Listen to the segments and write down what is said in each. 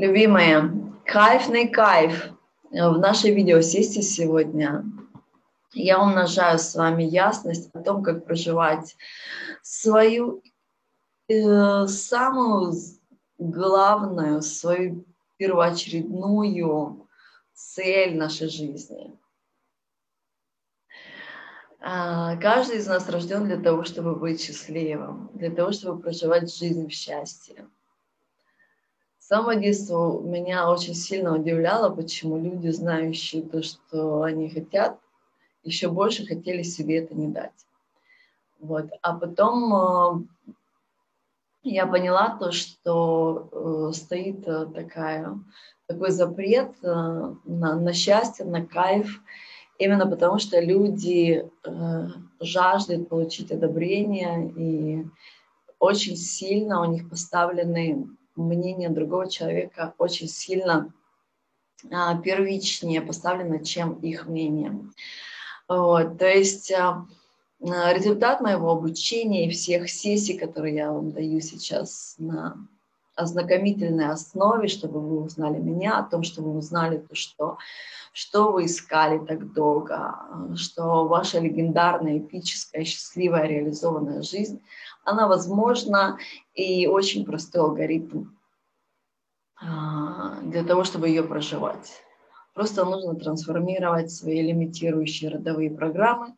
Любимые, кайфный кайф в нашей видеосессии сегодня. Я умножаю с вами ясность о том, как проживать свою э, самую главную, свою первоочередную цель нашей жизни. А, каждый из нас рожден для того, чтобы быть счастливым, для того, чтобы проживать жизнь в счастье. С самого детства меня очень сильно удивляло, почему люди, знающие то, что они хотят, еще больше хотели себе это не дать. Вот. А потом э, я поняла то, что э, стоит э, такая, такой запрет на, на счастье, на кайф, именно потому что люди жаждут получить одобрение, и очень сильно у них поставлены мнения другого человека, очень сильно э, первичнее поставлено, чем их мнение. Вот, то есть э, результат моего обучения и всех сессий, которые я вам даю сейчас на ознакомительной основе, чтобы вы узнали меня, о том, что вы узнали то, что что вы искали так долго, что ваша легендарная, эпическая, счастливая, реализованная жизнь, она возможна и очень простой алгоритм а, для того, чтобы ее проживать. Просто нужно трансформировать свои лимитирующие родовые программы.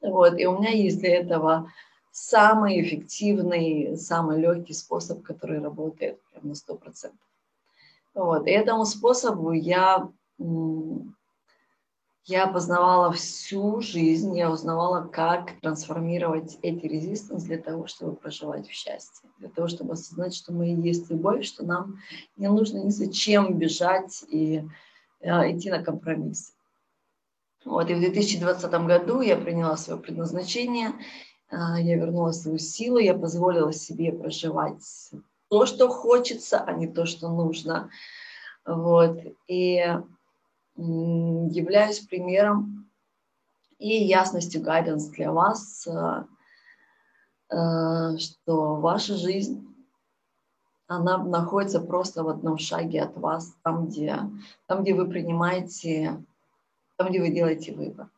Вот. И у меня есть для этого самый эффективный, самый легкий способ, который работает прям на 100%. Вот. И этому способу я я познавала всю жизнь, я узнавала, как трансформировать эти резистанс для того, чтобы проживать в счастье, для того, чтобы осознать, что мы и есть любовь, что нам не нужно ни зачем бежать и э, идти на компромисс. Вот, и в 2020 году я приняла свое предназначение, э, я вернула свою силу, я позволила себе проживать то, что хочется, а не то, что нужно. Вот, и являюсь примером и ясностью гайденс для вас, э, э, что ваша жизнь, она находится просто в одном шаге от вас, там, где, там, где вы принимаете, там, где вы делаете выбор.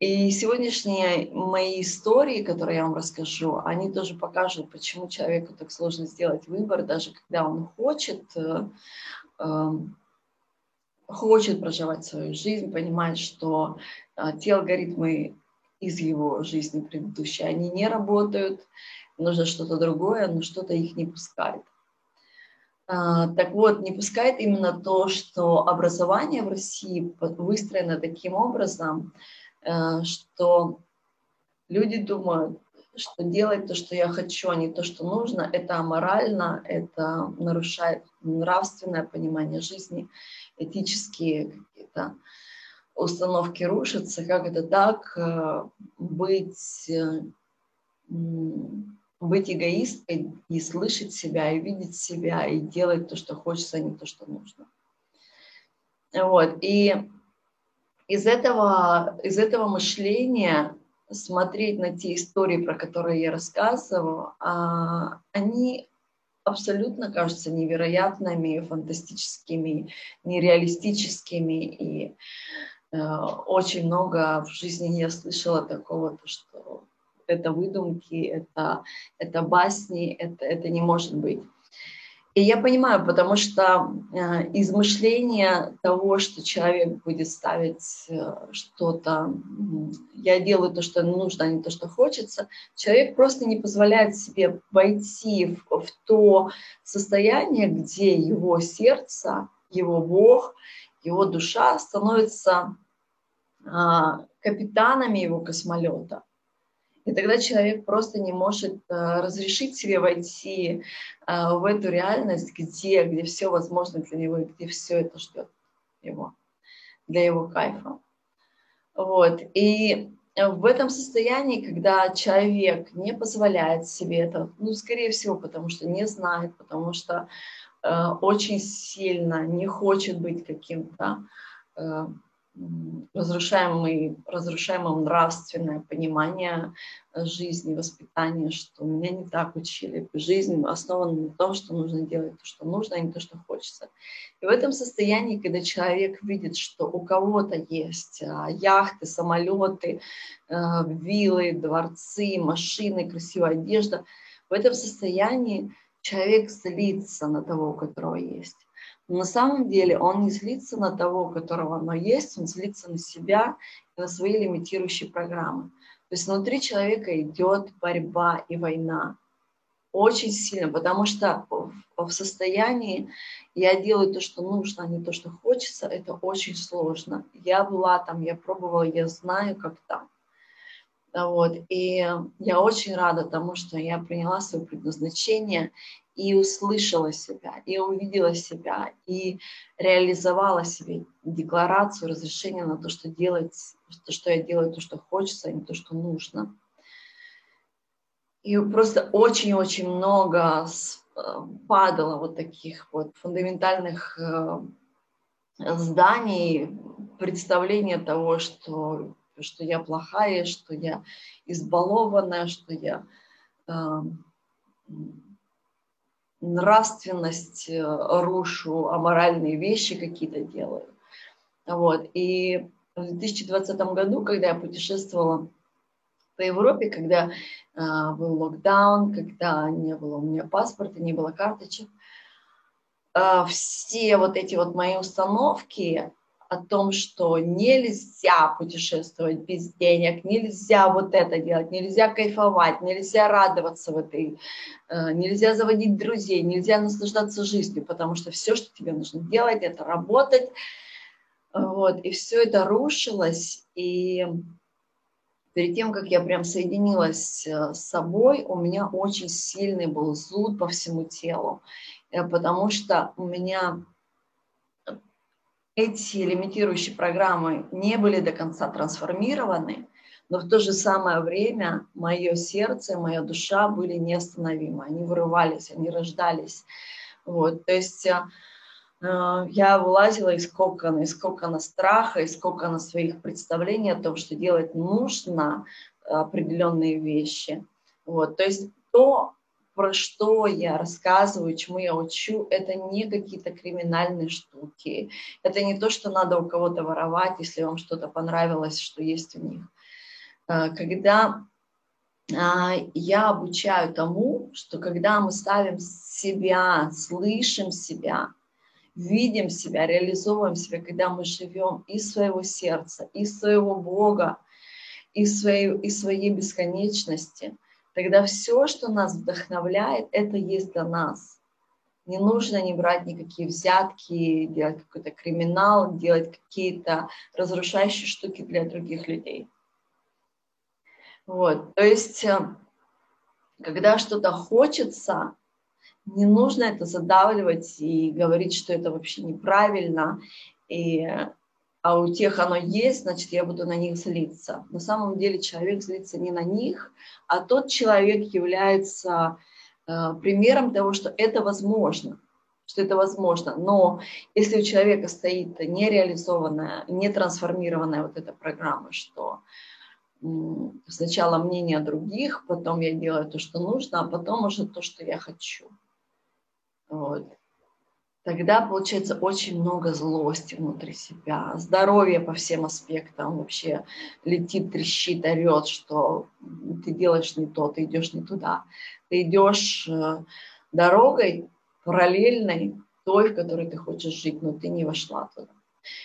И сегодняшние мои истории, которые я вам расскажу, они тоже покажут, почему человеку так сложно сделать выбор, даже когда он хочет э, эм, хочет проживать свою жизнь, понимает, что а, те алгоритмы из его жизни предыдущей, они не работают, нужно что-то другое, но что-то их не пускает. А, так вот, не пускает именно то, что образование в России выстроено таким образом, а, что люди думают, что делать то, что я хочу, а не то, что нужно, это аморально, это нарушает нравственное понимание жизни этические какие-то установки рушатся, как это так э, быть, э, быть эгоисткой и слышать себя, и видеть себя, и делать то, что хочется, а не то, что нужно. Вот. И из этого, из этого мышления смотреть на те истории, про которые я рассказываю, а, они абсолютно кажутся невероятными, фантастическими, нереалистическими. И э, очень много в жизни я слышала такого, то, что это выдумки, это, это басни, это, это не может быть. И я понимаю, потому что э, измышление того, что человек будет ставить э, что-то, я делаю то, что нужно, а не то, что хочется, человек просто не позволяет себе войти в, в то состояние, где его сердце, его Бог, его душа становятся э, капитанами его космолета. И тогда человек просто не может э, разрешить себе войти э, в эту реальность, где, где все возможно для него, и где все это ждет его, для его кайфа. Вот. И в этом состоянии, когда человек не позволяет себе это, ну, скорее всего, потому что не знает, потому что э, очень сильно не хочет быть каким-то э, разрушаемый, разрушаемым нравственное понимание жизни, воспитания, что меня не так учили. Жизнь основана на том, что нужно делать то, что нужно, а не то, что хочется. И в этом состоянии, когда человек видит, что у кого-то есть а, яхты, самолеты, а, виллы, дворцы, машины, красивая одежда, в этом состоянии человек злится на того, у которого есть. На самом деле он не злится на того, у которого оно есть, он злится на себя и на свои лимитирующие программы. То есть внутри человека идет борьба и война очень сильно, потому что в состоянии я делаю то, что нужно, а не то, что хочется, это очень сложно. Я была там, я пробовала, я знаю, как там. Вот. И я очень рада тому, что я приняла свое предназначение и услышала себя, и увидела себя, и реализовала себе декларацию, разрешение на то, что делать, то, что я делаю, то, что хочется, а не то, что нужно. И просто очень-очень много э, падало вот таких вот фундаментальных э, зданий, представления того, что, что я плохая, что я избалованная, что я э, нравственность рушу, аморальные вещи какие-то делаю. Вот. И в 2020 году, когда я путешествовала по Европе, когда э, был локдаун, когда не было у меня паспорта, не было карточек, э, все вот эти вот мои установки, о том, что нельзя путешествовать без денег, нельзя вот это делать, нельзя кайфовать, нельзя радоваться в этой, э, нельзя заводить друзей, нельзя наслаждаться жизнью, потому что все, что тебе нужно делать, это работать. Вот, и все это рушилось, и перед тем, как я прям соединилась э, с собой, у меня очень сильный был зуд по всему телу, э, потому что у меня эти лимитирующие программы не были до конца трансформированы, но в то же самое время мое сердце, моя душа были неостановимы, они вырывались, они рождались. Вот, то есть э, я вылазила из кокона, из кокона страха, из кокона своих представлений о том, что делать нужно определенные вещи. Вот, то есть то, про что я рассказываю, чему я учу, это не какие-то криминальные штуки. Это не то, что надо у кого-то воровать, если вам что-то понравилось, что есть у них. А, когда а, я обучаю тому, что когда мы ставим себя, слышим себя, видим себя, реализовываем себя, когда мы живем из своего сердца, из своего Бога, из своей, из своей бесконечности – тогда все, что нас вдохновляет, это есть для нас. Не нужно не брать никакие взятки, делать какой-то криминал, делать какие-то разрушающие штуки для других людей. Вот, то есть, э, когда что-то хочется, не нужно это задавливать и говорить, что это вообще неправильно, и а у тех оно есть, значит, я буду на них злиться. На самом деле человек злится не на них, а тот человек является э, примером того, что это возможно, что это возможно. Но если у человека стоит нереализованная, не трансформированная вот эта программа, что сначала мнение других, потом я делаю то, что нужно, а потом уже то, что я хочу. Вот тогда получается очень много злости внутри себя, здоровье по всем аспектам вообще летит, трещит, орет, что ты делаешь не то, ты идешь не туда. Ты идешь э, дорогой параллельной той, в которой ты хочешь жить, но ты не вошла туда.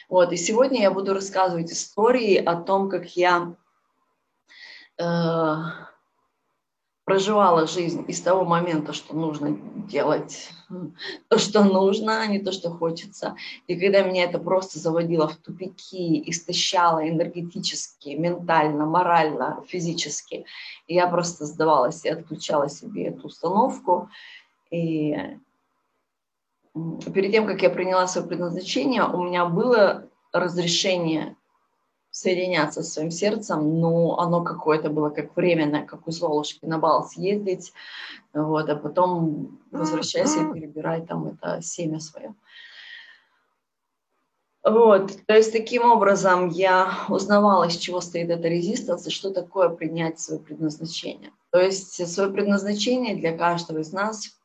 Вот, и сегодня я буду рассказывать истории о том, как я э, проживала жизнь из того момента, что нужно делать то, что нужно, а не то, что хочется. И когда меня это просто заводило в тупики, истощало энергетически, ментально, морально, физически, я просто сдавалась и отключала себе эту установку. И перед тем, как я приняла свое предназначение, у меня было разрешение соединяться со своим сердцем, но оно какое-то было как временное, как у Золушки на бал съездить, вот, а потом возвращайся и перебирай там это семя свое. Вот, то есть таким образом я узнавала, из чего стоит эта резистанс и что такое принять свое предназначение. То есть свое предназначение для каждого из нас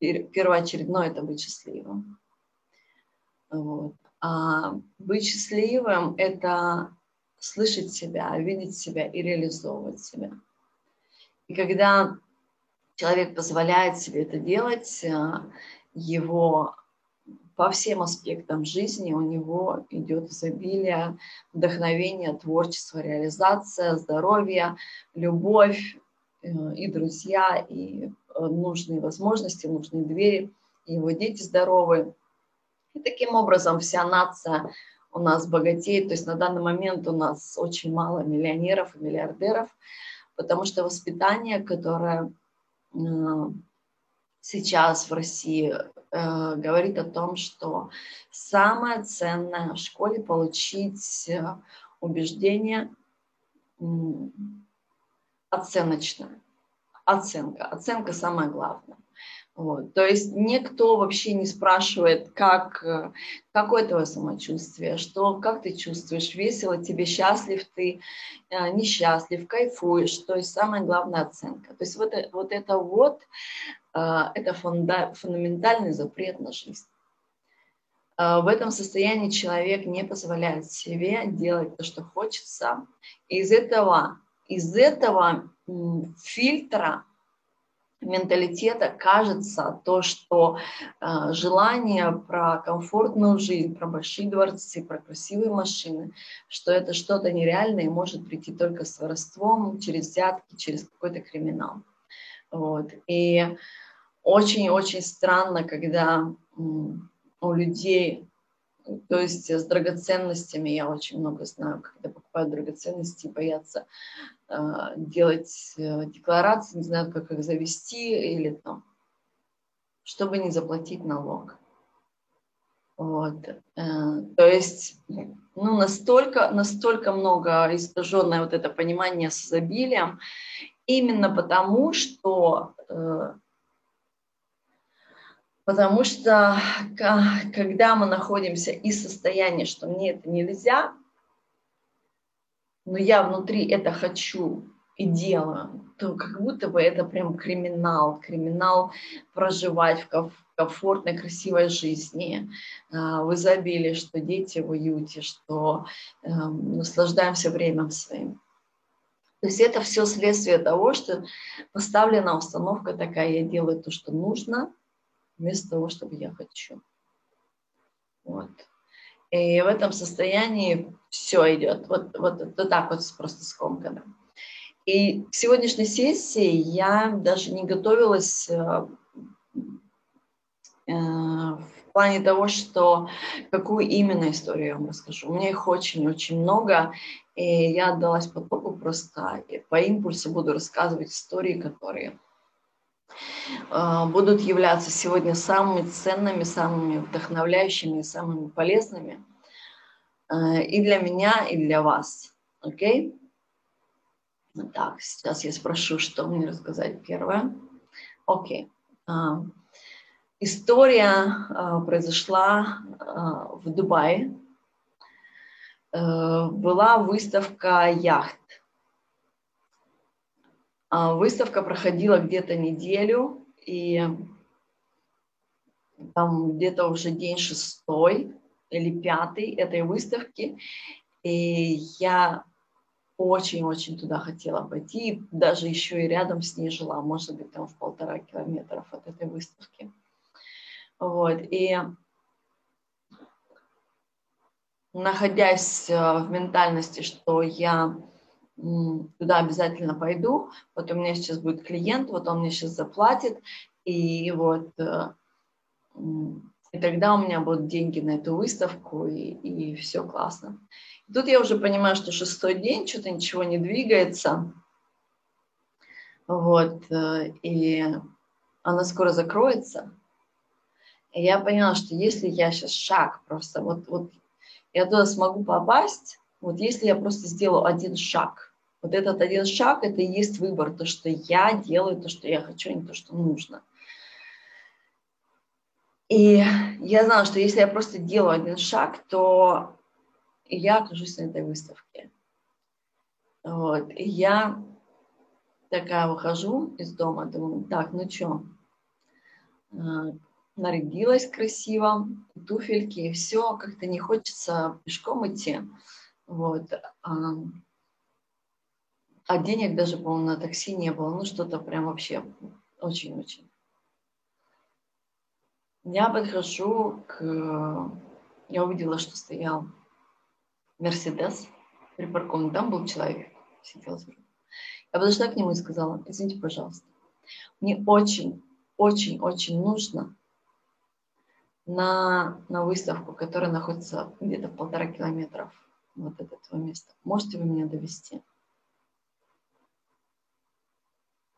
первоочередное – это быть счастливым. Вот. А быть счастливым – это слышать себя, видеть себя и реализовывать себя. И когда человек позволяет себе это делать, э, его по всем аспектам жизни у него идет изобилие, вдохновение, творчество, реализация, здоровье, любовь э, и друзья, и э, нужные возможности, нужные двери, и его дети здоровы. И таким образом вся нация у нас богатеет. То есть на данный момент у нас очень мало миллионеров и миллиардеров, потому что воспитание, которое э, сейчас в России э, говорит о том, что самое ценное в школе получить э, убеждение оценочное. Оценка. Оценка самое главное. Вот. То есть никто вообще не спрашивает, как, э, какое твое самочувствие, что, как ты чувствуешь, весело тебе, счастлив ты, э, несчастлив, кайфуешь. То есть самая главная оценка. То есть вот, э, вот это вот, это фунда, фундаментальный запрет на жизнь. В этом состоянии человек не позволяет себе делать то, что хочется. Из этого, из этого фильтра менталитета кажется то, что э, желание про комфортную жизнь, про большие дворцы, про красивые машины, что это что-то нереальное и может прийти только с воровством, через взятки, через какой-то криминал. Вот. И очень-очень странно, когда у людей то есть с драгоценностями я очень много знаю, когда покупают драгоценности, боятся э, делать э, декларации, не знают, как их завести или там, чтобы не заплатить налог. Вот. Э, то есть, ну, настолько, настолько много искаженное вот это понимание с изобилием, именно потому, что э, Потому что когда мы находимся из состояния, что мне это нельзя, но я внутри это хочу и делаю, то как будто бы это прям криминал, криминал проживать в комфортной, красивой жизни, а, в изобилии, что дети в уюте, что э, наслаждаемся временем своим. То есть это все следствие того, что поставлена установка такая, я делаю то, что нужно, вместо того, чтобы я хочу. Вот. И в этом состоянии все идет. Вот, вот, вот так вот просто скомкано. И к сегодняшней сессии я даже не готовилась э, э, в плане того, что какую именно историю я вам расскажу. У меня их очень-очень много, и я отдалась потоку просто по импульсу буду рассказывать истории, которые будут являться сегодня самыми ценными, самыми вдохновляющими самыми полезными а, и для меня, и для вас. Окей? Okay? Так, сейчас я спрошу, что мне рассказать первое. Окей. Okay. А, история произошла в Дубае. Была выставка яхт а, выставка проходила где-то неделю, и там где-то уже день шестой или пятый этой выставки, и я очень-очень туда хотела пойти, даже еще и рядом с ней жила, может быть, там в полтора километров от этой выставки. Вот, и находясь э, в ментальности, что я туда обязательно пойду, вот у меня сейчас будет клиент, вот он мне сейчас заплатит, и вот э, и тогда у меня будут деньги на эту выставку, и, и все классно. И тут я уже понимаю, что шестой день, что-то ничего не двигается, вот, э, и она скоро закроется. И я поняла, что если я сейчас шаг просто, вот, вот я туда смогу попасть, вот если я просто сделаю один шаг, вот этот один шаг, это и есть выбор, то, что я делаю, то, что я хочу, а не то, что нужно. И я знала, что если я просто делаю один шаг, то я окажусь на этой выставке. Вот. И я такая выхожу из дома, думаю, так, ну что, а, нарядилась красиво, туфельки, и все, как-то не хочется пешком идти. Вот. А, а денег даже, по-моему, на такси не было. Ну, что-то прям вообще очень-очень. Я подхожу к... Я увидела, что стоял Мерседес припаркован. Там был человек, сидел. Я подошла к нему и сказала, извините, пожалуйста, мне очень, очень, очень нужно на, на выставку, которая находится где-то в полтора километров вот от этого места. Можете вы меня довести?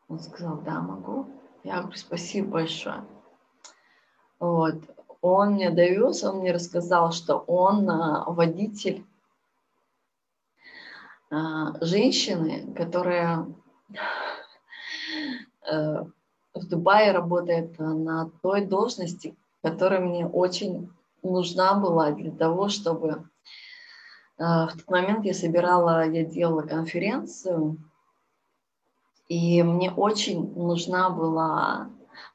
Он сказал, да, могу. Я говорю, спасибо большое. Вот. Он мне довез, он мне рассказал, что он а, водитель а, женщины, которая э, в Дубае работает на той должности, которая мне очень нужна была для того, чтобы в тот момент я собирала, я делала конференцию, и мне очень нужна была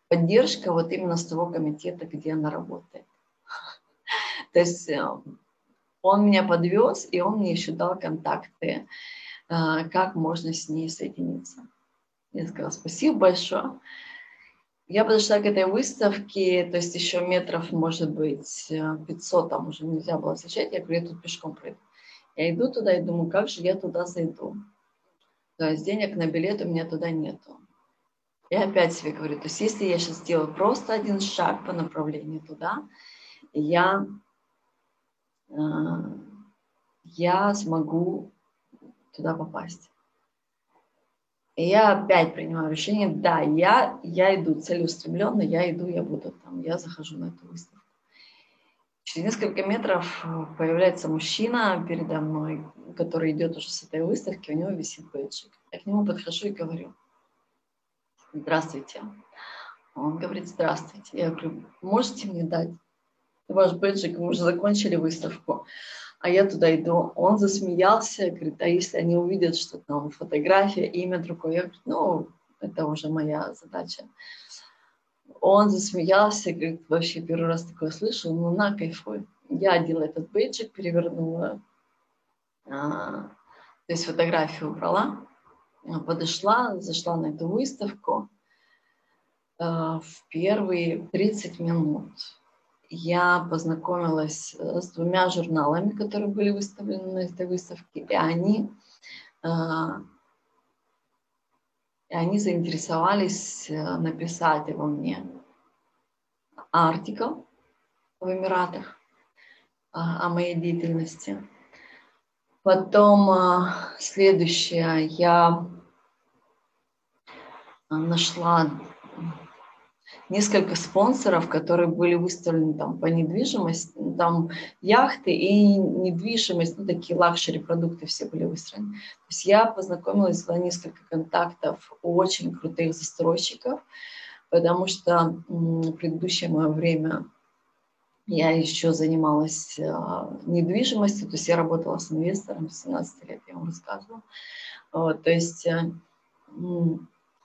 поддержка вот именно с того комитета, где она работает. То есть э, он меня подвез, и он мне еще дал контакты, э, как можно с ней соединиться. Я сказала, спасибо большое. Я подошла к этой выставке, то есть еще метров, может быть, 500, там уже нельзя было встречать. Я говорю, я тут пешком пройду. Я иду туда и думаю, как же я туда зайду. То есть денег на билет у меня туда нету. Я опять себе говорю, то есть если я сейчас сделаю просто один шаг по направлению туда, я, э, я смогу туда попасть. И я опять принимаю решение, да, я, я иду целеустремленно, я иду, я буду там, я захожу на эту выставку. Через несколько метров э, появляется мужчина передо мной, который идет уже с этой выставки, у него висит бейджик. Я к нему подхожу и говорю, здравствуйте. Он говорит, здравствуйте. Я говорю, можете мне дать ваш бейджик, вы уже закончили выставку а я туда иду. Он засмеялся, говорит, а если они увидят, что там фотография, имя другое, я говорю, ну, это уже моя задача. Он засмеялся, говорит, вообще первый раз такое слышу, ну на, кайфуй. Я одела этот бейджик, перевернула, а, то есть фотографию убрала, подошла, зашла на эту выставку. А, в первые 30 минут я познакомилась э, с двумя журналами, которые были выставлены на этой выставке, и они, э, и они заинтересовались э, написать его мне артикл в Эмиратах о моей деятельности. Потом следующее, я нашла несколько спонсоров, которые были выставлены там по недвижимости, ну, там яхты и недвижимость, ну такие luxury продукты все были выставлены. То есть я познакомилась, была несколько контактов у очень крутых застройщиков, потому что в предыдущее мое время я еще занималась э, недвижимостью, то есть я работала с инвестором с 17 лет, я вам рассказывала. Вот, то есть э,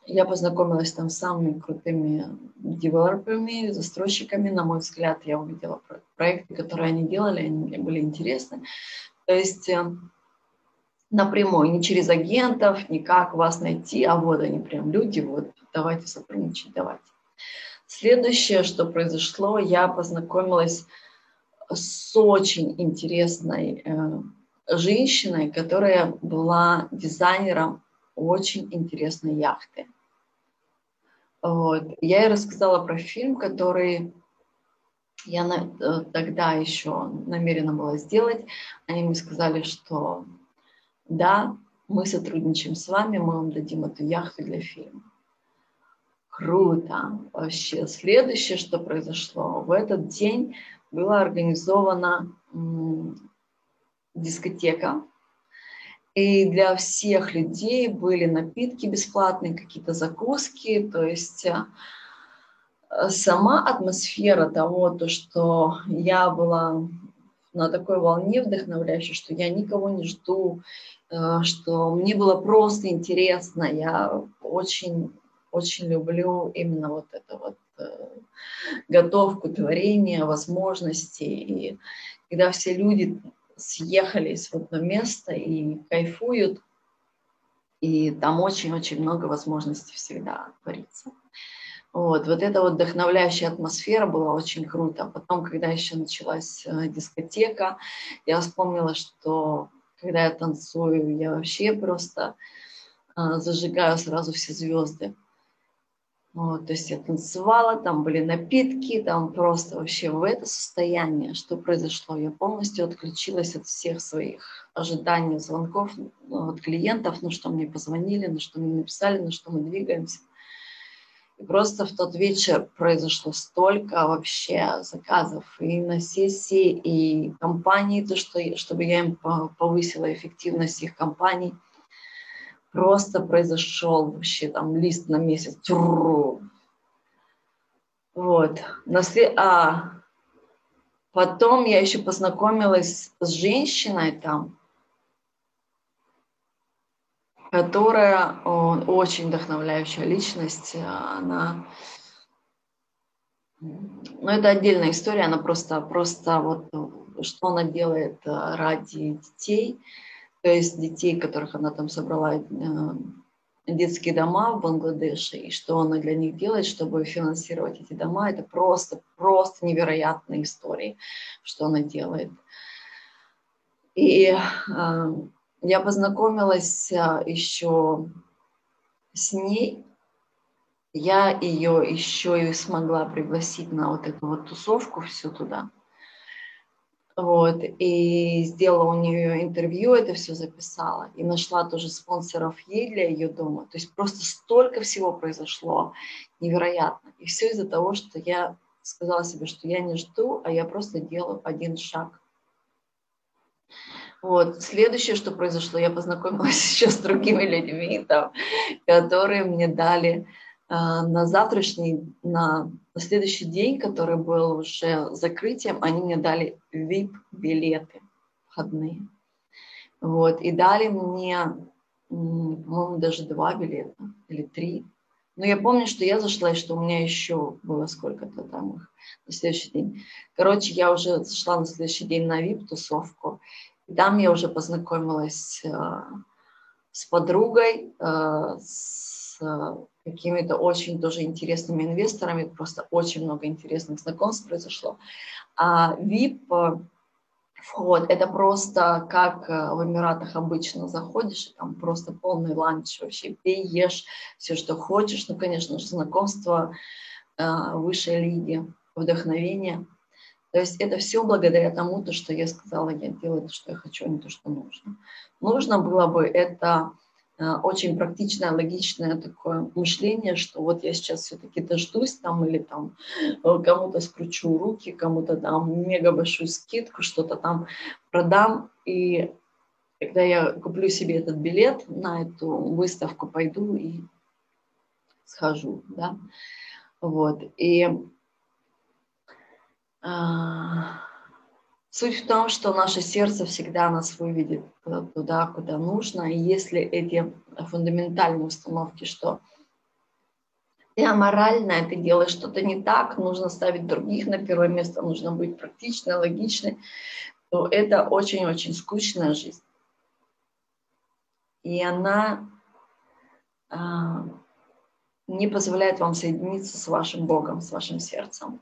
я познакомилась там с самыми крутыми девелоперами, застройщиками. На мой взгляд, я увидела проекты, которые они делали, они мне были интересны. То есть э, напрямую, не через агентов, никак вас найти, а вот они прям люди, вот давайте сотрудничать, давайте. Следующее, что произошло, я познакомилась с очень интересной э, женщиной, которая была дизайнером очень интересной яхты. Вот. Я ей рассказала про фильм, который я на, э, тогда еще намерена была сделать. Они мне сказали, что да, мы сотрудничаем с вами, мы вам дадим эту яхту для фильма. Круто. Вообще, следующее, что произошло, в этот день была организована дискотека и для всех людей были напитки бесплатные, какие-то закуски. То есть э, сама атмосфера того, то, что я была на такой волне вдохновляющей, что я никого не жду, э, что мне было просто интересно. Я очень, очень люблю именно вот это вот э, готовку творения, возможности. И когда все люди съехались в одно место и кайфуют, и там очень-очень много возможностей всегда творится. Вот, вот эта вот вдохновляющая атмосфера была очень круто. Потом, когда еще началась э, дискотека, я вспомнила, что когда я танцую, я вообще просто э, зажигаю сразу все звезды. Вот, то есть я танцевала, там были напитки, там просто вообще в это состояние, что произошло. Я полностью отключилась от всех своих ожиданий, звонков ну, от клиентов, ну что мне позвонили, ну что мне написали, ну что мы двигаемся. И просто в тот вечер произошло столько вообще заказов и на сессии, и компании, то, что, чтобы я им повысила эффективность их компаний. Просто произошел вообще там лист на месяц. Вот. А потом я еще познакомилась с женщиной там, которая очень вдохновляющая личность. Она, ну это отдельная история, она просто, просто вот что она делает э, ради детей, то есть детей, которых она там собрала э, детские дома в Бангладеше, и что она для них делает, чтобы финансировать эти дома, это просто, просто невероятные истории, что она делает. И э, я познакомилась а, еще с ней. Я ее еще и смогла пригласить на вот эту вот тусовку всю туда. Вот, и сделала у нее интервью, это все записала. И нашла тоже спонсоров ей для ее дома. То есть просто столько всего произошло невероятно. И все из-за того, что я сказала себе, что я не жду, а я просто делаю один шаг вот. Следующее, что произошло, я познакомилась еще с другими людьми, там, которые мне дали на завтрашний, на, следующий день, который был уже закрытием, они мне дали VIP-билеты входные. Вот. И дали мне, по-моему, даже два билета или три. Но я помню, что я зашла, и что у меня еще было сколько-то там их на следующий день. Короче, я уже зашла на следующий день на VIP-тусовку, там я уже познакомилась э, с подругой, э, с какими-то очень тоже интересными инвесторами, просто очень много интересных знакомств произошло. А VIP э, вход, это просто как в Эмиратах обычно заходишь, там просто полный ланч вообще, пей, ешь все, что хочешь. Ну, конечно же, знакомство высшей лиги, вдохновение – то есть это все благодаря тому, то, что я сказала, я делаю то, что я хочу, а не то, что нужно. Нужно было бы это э, очень практичное, логичное такое мышление, что вот я сейчас все-таки дождусь там или там э, кому-то скручу руки, кому-то дам мега большую скидку, что-то там продам. И когда я куплю себе этот билет на эту выставку, пойду и схожу, да, вот. И а, суть в том, что наше сердце всегда нас выведет туда, куда нужно. И если эти фундаментальные установки, что ты аморальная, ты делаешь что-то не так, нужно ставить других на первое место, нужно быть практичной, логичной, то это очень-очень скучная жизнь. И она а, не позволяет вам соединиться с вашим Богом, с вашим сердцем.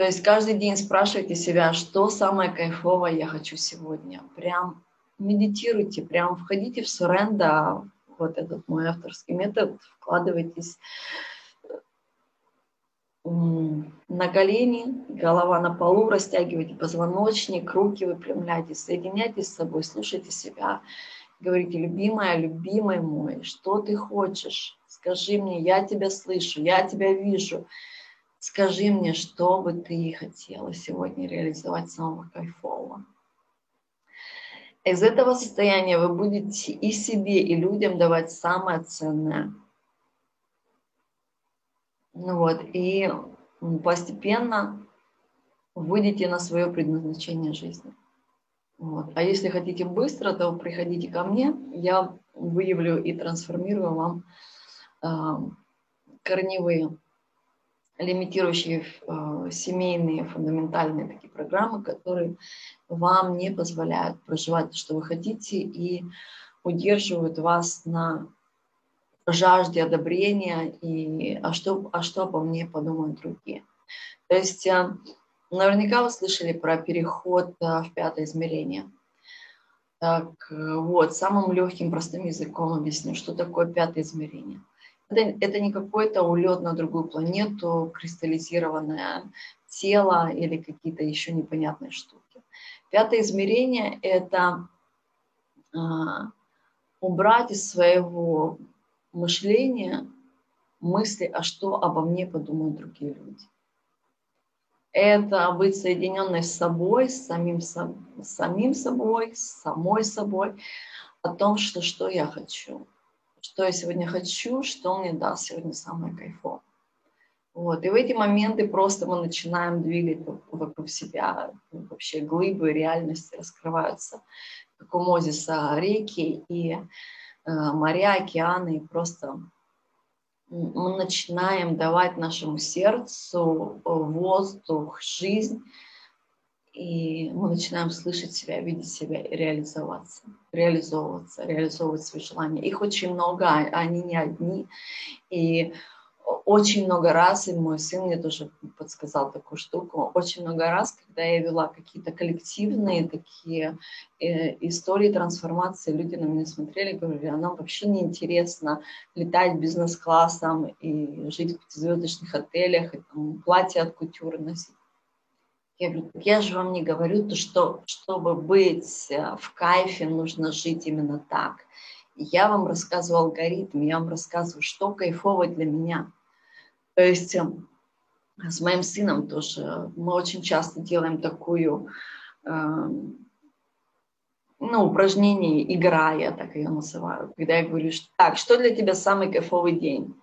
То есть каждый день спрашивайте себя, что самое кайфовое я хочу сегодня. Прям медитируйте, прям входите в суренда, вот этот мой авторский метод, вкладывайтесь на колени, голова на полу, растягивайте позвоночник, руки выпрямляйте, соединяйтесь с собой, слушайте себя, говорите, любимая, любимый мой, что ты хочешь? Скажи мне, я тебя слышу, я тебя вижу. Скажи мне, что бы ты хотела сегодня реализовать самого кайфового. Из этого состояния вы будете и себе, и людям давать самое ценное. Ну вот, и постепенно выйдете на свое предназначение жизни. Вот. А если хотите быстро, то приходите ко мне, я выявлю и трансформирую вам э, корневые, лимитирующие э, семейные, фундаментальные такие программы, которые вам не позволяют проживать то, что вы хотите, и удерживают вас на жажде одобрения и а что, а что обо мне подумают другие. То есть э, Наверняка вы слышали про переход в пятое измерение. Так вот, самым легким, простым языком объясню, что такое пятое измерение. Это, это не какой-то улет на другую планету, кристаллизированное тело или какие-то еще непонятные штуки. Пятое измерение – это а, убрать из своего мышления мысли, а что обо мне подумают другие люди это быть соединенной с собой, с самим, с самим собой, с самой собой, о том, что, что я хочу, что я сегодня хочу, что мне даст сегодня самое кайфовое. Вот. И в эти моменты просто мы начинаем двигать вокруг себя, вообще глыбы реальности раскрываются, как у Мозиса реки и э, моря, океаны, и просто мы начинаем давать нашему сердцу э, воздух, жизнь, и мы начинаем слышать себя, видеть себя и реализоваться, реализовываться, реализовывать свои желания. Их очень много, а они не одни. И очень много раз, и мой сын мне тоже подсказал такую штуку, очень много раз, когда я вела какие-то коллективные такие э, истории трансформации, люди на меня смотрели говорили, а нам вообще не интересно летать бизнес-классом и жить в пятизвездочных отелях, и там, платье от кутюры носить. Я говорю, я же вам не говорю, то, что чтобы быть э, в кайфе, нужно жить именно так. Я вам рассказываю алгоритм, я вам рассказываю, что кайфово для меня – то есть эм, с моим сыном тоже мы очень часто делаем такую, э, ну, упражнение, игра, я так ее называю, когда я говорю, что, так, что для тебя самый кайфовый день?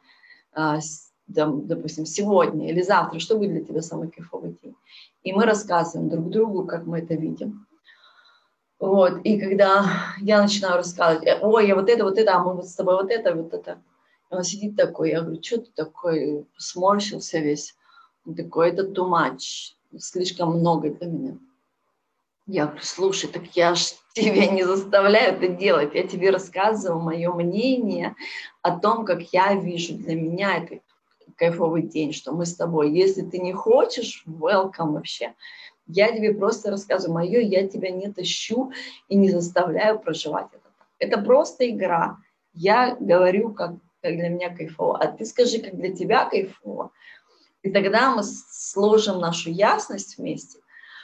Допустим, сегодня или завтра, что будет для тебя самый кайфовый день? И мы рассказываем друг другу, как мы это видим. Вот, и когда я начинаю рассказывать, «Э, ой, я вот это, вот это, а мы вот с тобой вот это, вот это, он сидит такой, я говорю, что ты такой, сморщился весь. Он такой, это too much, слишком много для меня. Я говорю, слушай, так я ж тебя не заставляю это делать, я тебе рассказываю мое мнение о том, как я вижу для меня это кайфовый день, что мы с тобой. Если ты не хочешь, welcome вообще. Я тебе просто рассказываю мое, я тебя не тащу и не заставляю проживать это. Это просто игра. Я говорю, как как для меня кайфово, а ты скажи, как для тебя кайфово. И тогда мы сложим нашу ясность вместе,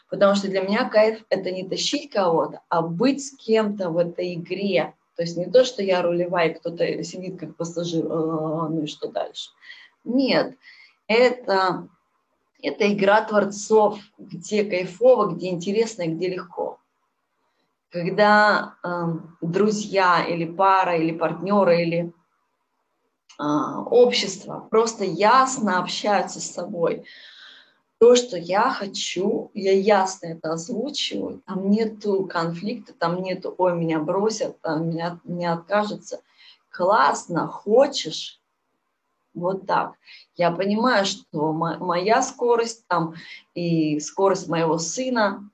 потому что для меня кайф – это не тащить кого-то, а быть с кем-то в этой игре. То есть не то, что я рулевая, кто-то сидит как пассажир, «А, ну и что дальше. Нет, это, это игра творцов, где кайфово, где интересно и где легко. Когда э, друзья или пара, или партнеры, или а, общество просто ясно общаются с собой. То, что я хочу, я ясно это озвучиваю, там нету конфликта, там нету, ой, меня бросят, там меня не откажется. Классно, хочешь, вот так. Я понимаю, что моя скорость там и скорость моего сына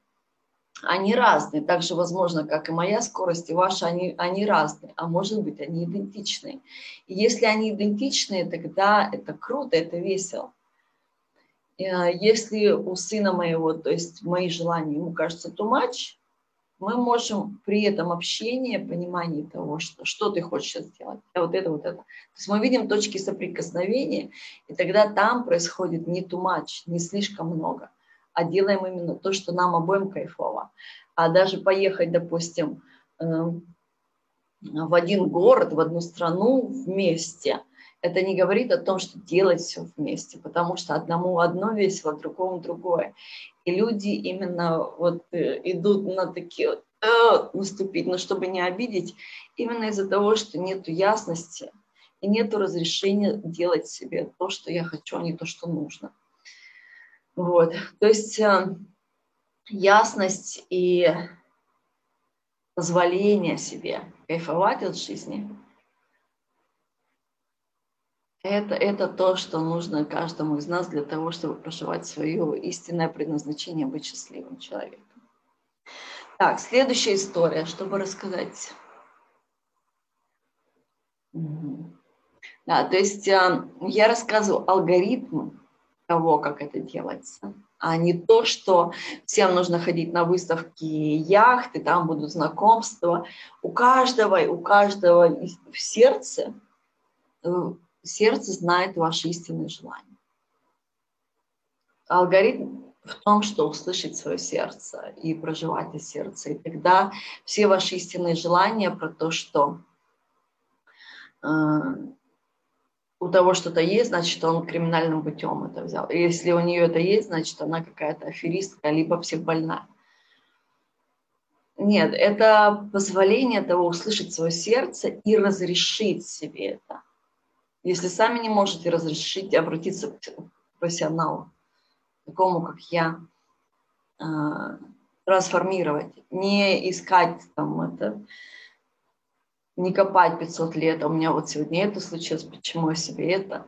они разные. Так же, возможно, как и моя скорость и ваша, они, они разные. А может быть, они идентичные. И если они идентичные, тогда это круто, это весело. А, если у сына моего, то есть мои желания, ему кажется too much, мы можем при этом общении, понимании того, что, что ты хочешь сделать, а вот это, вот это. То есть мы видим точки соприкосновения, и тогда там происходит не too much, не слишком много а делаем именно то, что нам обоим кайфово. А даже поехать, допустим, эм, в один город, в одну страну вместе, это не говорит о том, что делать все вместе, потому что одному одно весело, другому другое. И люди именно вот э, идут на такие вот, э, наступить, но чтобы не обидеть, именно из-за того, что нет ясности, и нет разрешения делать себе то, что я хочу, а не то, что нужно. Вот. То есть э, ясность и позволение себе кайфовать от жизни – это, это то, что нужно каждому из нас для того, чтобы проживать свое истинное предназначение, быть счастливым человеком. Так, следующая история, чтобы рассказать. Да, то есть э, я рассказываю алгоритм того, как это делается, а не то, что всем нужно ходить на выставки яхты, там будут знакомства. У каждого, у каждого в сердце э, сердце знает ваши истинные желания. Алгоритм в том, что услышать свое сердце и проживать из сердца. И тогда все ваши истинные желания про то, что э, у того что-то есть, значит, он криминальным путем это взял. И если у нее это есть, значит, она какая-то аферистка, либо психбольная. Нет, это позволение того услышать свое сердце и разрешить себе это. Если сами не можете разрешить, обратиться к профессионалу, такому как я, а, трансформировать, не искать там это, не копать 500 лет, а у меня вот сегодня это случилось, почему я себе это.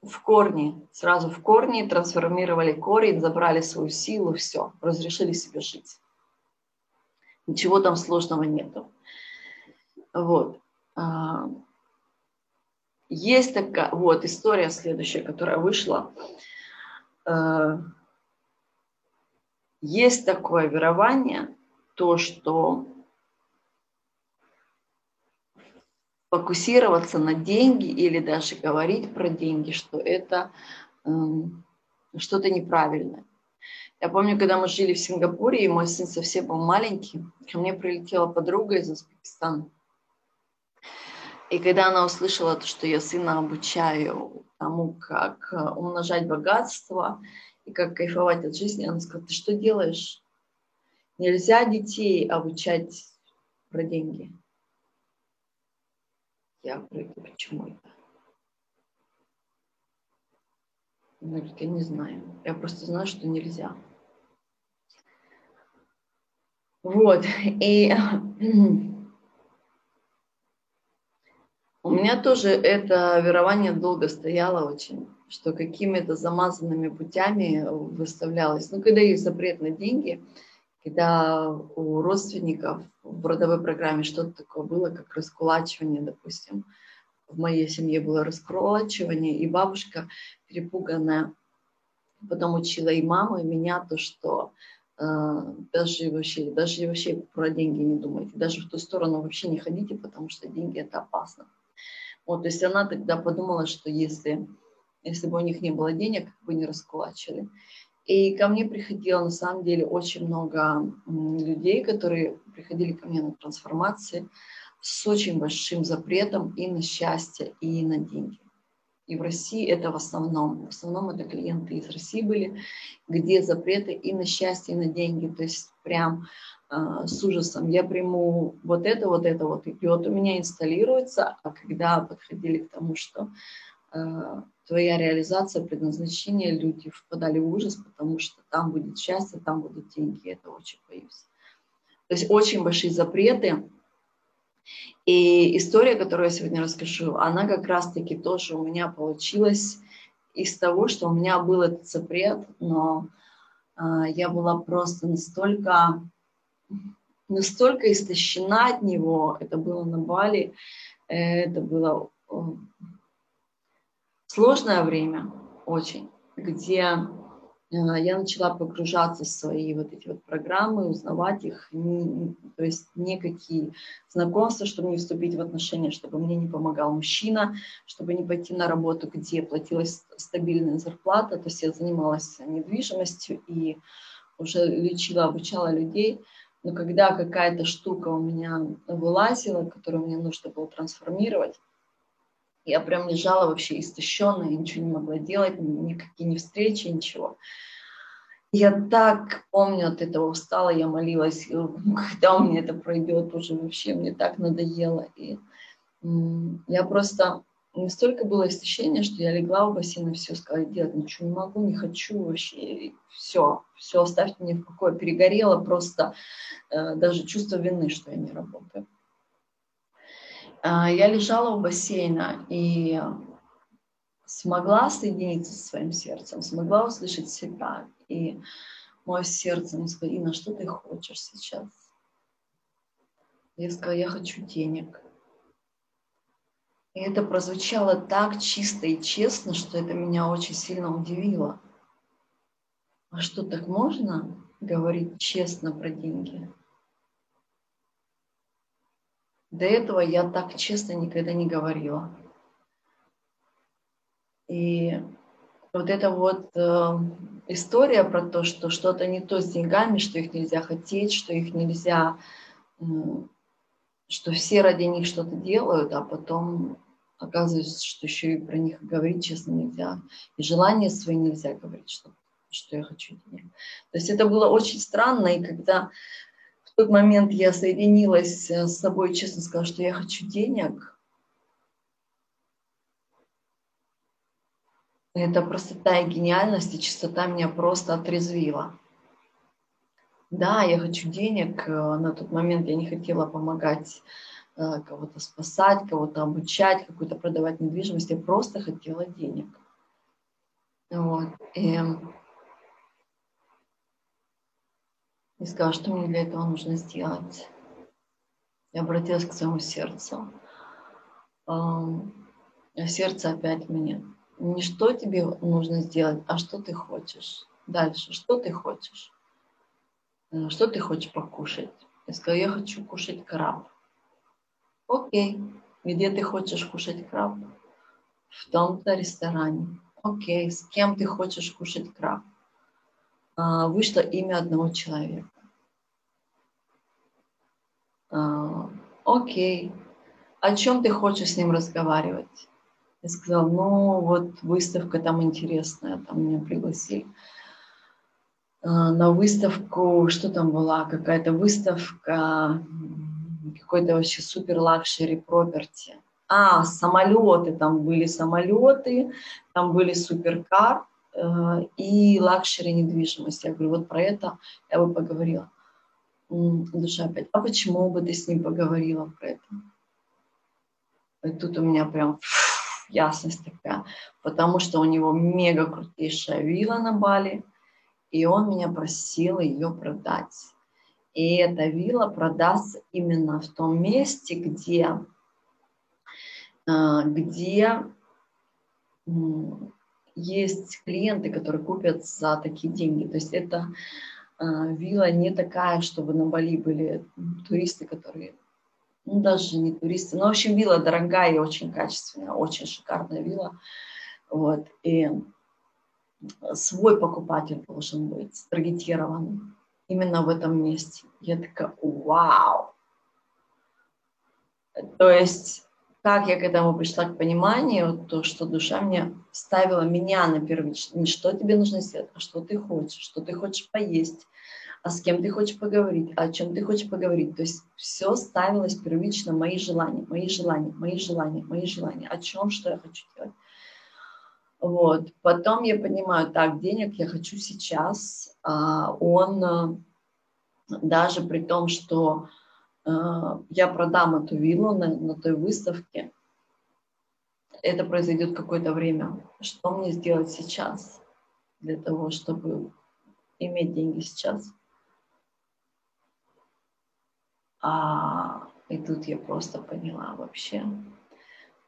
В корне, сразу в корне трансформировали корень, забрали свою силу, все, разрешили себе жить. Ничего там сложного нету. Вот. Есть такая, вот история следующая, которая вышла. Э, есть такое верование, то, что фокусироваться на деньги или даже говорить про деньги, что это эм, что-то неправильное. Я помню, когда мы жили в Сингапуре, и мой сын совсем был маленький, ко мне прилетела подруга из Узбекистана. И когда она услышала, то, что я сына обучаю тому, как э, умножать богатство и как кайфовать от жизни, она сказала, ты что делаешь? Нельзя детей обучать про деньги. Я говорю, почему это? Она говорит, я не знаю. Я просто знаю, что нельзя. Вот. И У меня тоже это верование долго стояло очень, что какими-то замазанными путями выставлялось. Ну, когда есть запрет на деньги, когда у родственников в родовой программе что-то такое было, как раскулачивание, допустим. В моей семье было раскулачивание, и бабушка перепуганная потом учила и маму, и меня то, что э, даже вообще, даже вообще про деньги не думайте, даже в ту сторону вообще не ходите, потому что деньги это опасно. Вот, то есть она тогда подумала, что если, если бы у них не было денег, как бы не раскулачили. И ко мне приходило на самом деле очень много людей, которые приходили ко мне на трансформации с очень большим запретом и на счастье, и на деньги. И в России это в основном, в основном это клиенты из России были, где запреты и на счастье, и на деньги. То есть прям с ужасом, я приму вот это, вот это, вот, и вот у меня инсталируется, а когда подходили к тому, что э, твоя реализация, предназначение, люди впадали в ужас, потому что там будет счастье, там будут деньги, это очень боюсь. То есть очень большие запреты. И история, которую я сегодня расскажу, она как раз-таки тоже у меня получилась из того, что у меня был этот запрет, но э, я была просто настолько настолько истощена от него, это было на Бали, это было сложное время очень, где э, я начала погружаться в свои вот эти вот программы, узнавать их, то есть никакие знакомства, чтобы не вступить в отношения, чтобы мне не помогал мужчина, чтобы не пойти на работу, где платилась стабильная зарплата, то есть я занималась недвижимостью и уже лечила, обучала людей – но когда какая-то штука у меня вылазила, которую мне нужно было трансформировать, я прям лежала вообще истощенная, ничего не могла делать, никакие не встречи, ничего. Я так помню от этого устала, я молилась, когда у меня это пройдет, уже вообще мне так надоело. И Я просто настолько было истощение, что я легла в бассейн и все сказала, делать ничего не могу, не хочу вообще, все, все, оставьте меня в покое. Перегорело просто э, даже чувство вины, что я не работаю. Э, я лежала у бассейна и смогла соединиться со своим сердцем, смогла услышать себя. И мое сердце мне сказало, Инна, что ты хочешь сейчас? Я сказала, я хочу денег. И это прозвучало так чисто и честно, что это меня очень сильно удивило. А что, так можно говорить честно про деньги? До этого я так честно никогда не говорила. И вот эта вот э, история про то, что что-то не то с деньгами, что их нельзя хотеть, что их нельзя э, что все ради них что-то делают, а потом оказывается, что еще и про них говорить честно нельзя. И желания свои нельзя говорить, что, что я хочу денег. То есть это было очень странно, и когда в тот момент я соединилась э, с собой, честно сказала, что я хочу денег, это простота и гениальность, и чистота меня просто отрезвила. Да, я хочу денег. Э, на тот момент я не хотела помогать э, кого-то спасать, кого-то обучать, какую-то продавать недвижимость. Я просто хотела денег. Вот. И, и сказала, что мне для этого нужно сделать. Я обратилась к своему сердцу. А сердце опять мне. Не что тебе нужно сделать, а что ты хочешь. Дальше, что ты хочешь. Э, что ты хочешь покушать? Я сказала, я хочу кушать краб. Окей, где ты хочешь кушать краб? В том-то ресторане. Окей, с кем ты хочешь кушать краб? А, вышло имя одного человека. А, окей, о чем ты хочешь с ним разговаривать? Я сказала, ну вот выставка там интересная, там меня пригласили. А, на выставку, что там была, какая-то выставка, какой-то вообще супер luxury property. А, самолеты, там были самолеты, там были суперкар э, и luxury недвижимость. Я говорю, вот про это я бы поговорила. Душа опять, а почему бы ты с ним поговорила про это? И тут у меня прям фу, ясность такая, потому что у него мега крутейшая вилла на Бали, и он меня просил ее продать. И эта вилла продастся именно в том месте, где, а, где есть клиенты, которые купят за такие деньги. То есть это а, вилла не такая, чтобы на Бали были туристы, которые, ну даже не туристы, но в общем вилла дорогая и очень качественная, очень шикарная вилла. Вот. И свой покупатель должен быть таргетирован именно в этом месте. Я такая, вау! То есть, как я к этому пришла к пониманию, то, что душа мне ставила меня на первичный, не что тебе нужно сделать, а что ты хочешь, что ты хочешь поесть, а с кем ты хочешь поговорить, а о чем ты хочешь поговорить. То есть все ставилось первично мои желания, мои желания, мои желания, мои желания, о чем, что я хочу делать. Вот. Потом я понимаю, так, денег я хочу сейчас. А он э, даже при том, что э, я продам эту виллу на, на той выставке, это произойдет какое-то время. Что мне сделать сейчас для того, чтобы иметь деньги сейчас? А, и тут я просто поняла вообще,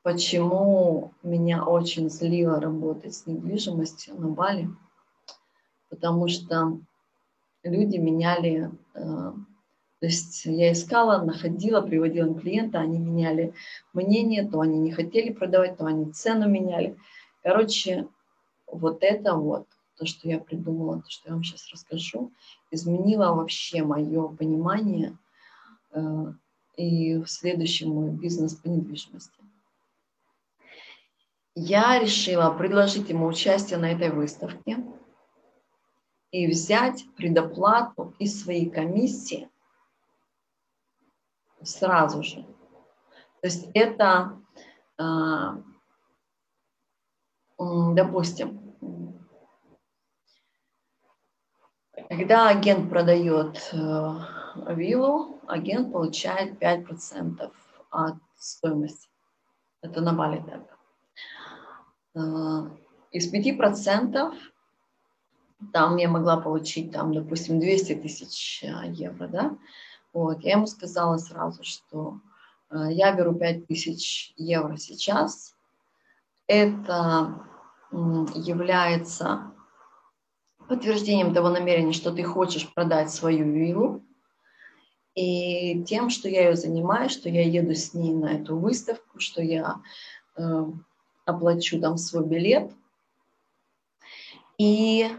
Почему меня очень злило работать с недвижимостью на Бали? Потому что люди меняли, э, то есть я искала, находила, приводила клиента, они меняли мнение, то они не хотели продавать, то они цену меняли. Короче, вот это вот, то, что я придумала, то, что я вам сейчас расскажу, изменило вообще мое понимание э, и в следующем мой бизнес по недвижимости я решила предложить ему участие на этой выставке и взять предоплату из своей комиссии сразу же. То есть это, а, допустим, когда агент продает э, виллу, агент получает 5% от стоимости. Это на Бали так. Э, из 5% там я могла получить, там, допустим, 200 тысяч э, евро, да, вот, я ему сказала сразу, что э, я беру 5 тысяч евро сейчас, это является подтверждением того намерения, что ты хочешь продать свою виллу, и тем, что я ее занимаю, что я еду с ней на эту выставку, что я оплачу там свой билет. И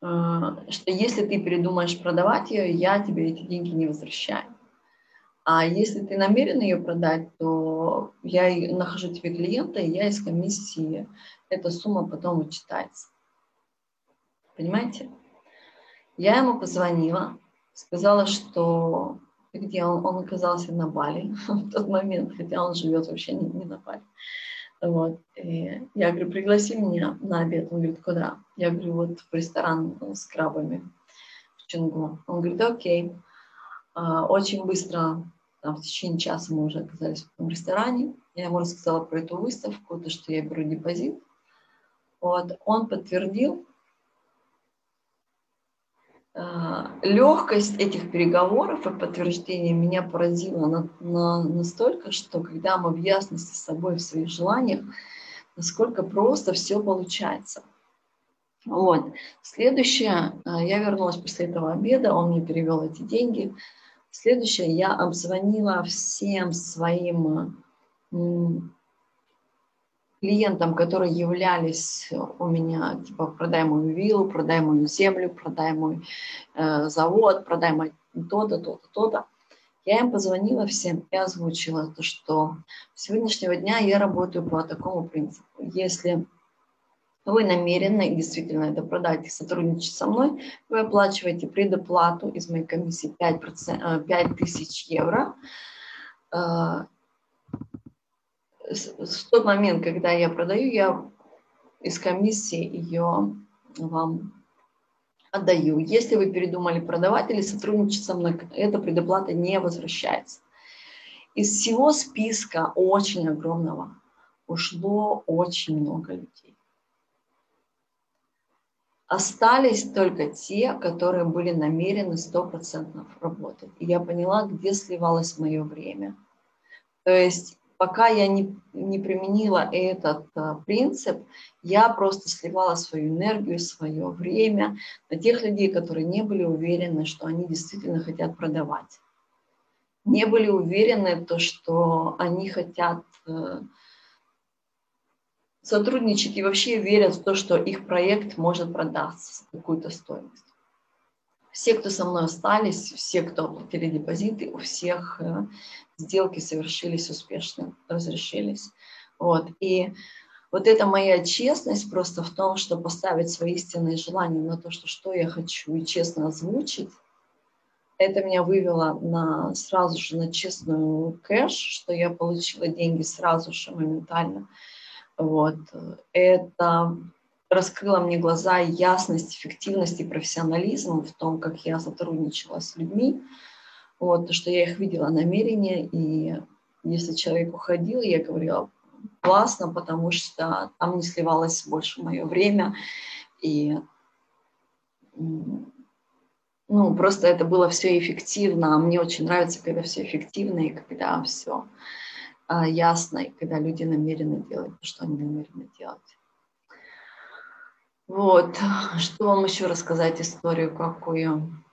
э, что если ты передумаешь продавать ее, я тебе эти деньги не возвращаю. А если ты намерен ее продать, то я нахожу тебе клиента, и я из комиссии эта сумма потом вычитается. Понимаете? Я ему позвонила, сказала, что где он, он оказался на Бали в тот момент, хотя он живет вообще не, не на Бали. Вот. И я говорю, пригласи меня на обед. Он говорит, куда? Я говорю, вот в ресторан с крабами в Чунгу. Он говорит, окей. А, очень быстро, там, в течение часа мы уже оказались в этом ресторане. Я ему рассказала про эту выставку, то, что я беру депозит. Вот. Он подтвердил, легкость этих переговоров и подтверждения меня поразила на, на, настолько, что когда мы в ясности с собой в своих желаниях, насколько просто все получается. Вот. Следующее, а, я вернулась после этого обеда, он мне перевел эти деньги. Следующее, я обзвонила всем своим клиентам, которые являлись у меня, типа, продай мою виллу, продай мою землю, продай мой э, завод, продай то-то, то-то, то-то. Я им позвонила всем и озвучила то, что с сегодняшнего дня я работаю по такому принципу. Если вы намерены действительно это продать и сотрудничать со мной, вы оплачиваете предоплату из моей комиссии 5%, 5 э, тысяч евро, э, в тот момент, когда я продаю, я из комиссии ее вам отдаю. Если вы передумали продавать или сотрудничать со мной, эта предоплата не возвращается. Из всего списка очень огромного ушло очень много людей. Остались только те, которые были намерены стопроцентно работать. И я поняла, где сливалось мое время. То есть пока я не, не применила этот а, принцип, я просто сливала свою энергию, свое время на тех людей, которые не были уверены, что они действительно хотят продавать. Не были уверены, то, что они хотят э, сотрудничать и вообще верят в то, что их проект может продаться за какую-то стоимость. Все, кто со мной остались, все, кто оплатили депозиты, у всех э, сделки совершились успешно, разрешились. Вот. И вот эта моя честность просто в том, что поставить свои истинные желания на то, что, что я хочу, и честно озвучить, это меня вывело на, сразу же на честную кэш, что я получила деньги сразу же, моментально. Вот. Это раскрыло мне глаза ясность, эффективность и профессионализм в том, как я сотрудничала с людьми, вот, что я их видела намерения, и если человек уходил, я говорила, классно, потому что там не сливалось больше мое время, и ну, просто это было все эффективно, а мне очень нравится, когда все эффективно, и когда все а, ясно, и когда люди намерены делать то, что они намерены делать. Вот, что вам еще рассказать историю какую?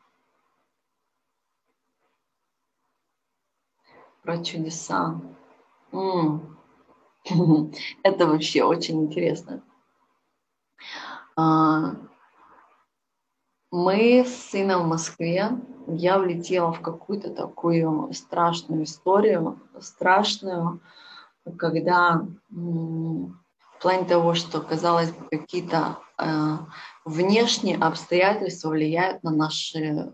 про чудеса. Это вообще очень интересно. А, мы с сыном в Москве, я влетела в какую-то такую страшную историю, страшную, когда в плане того, что, казалось бы, какие-то Э, внешние обстоятельства влияют на, наши, э,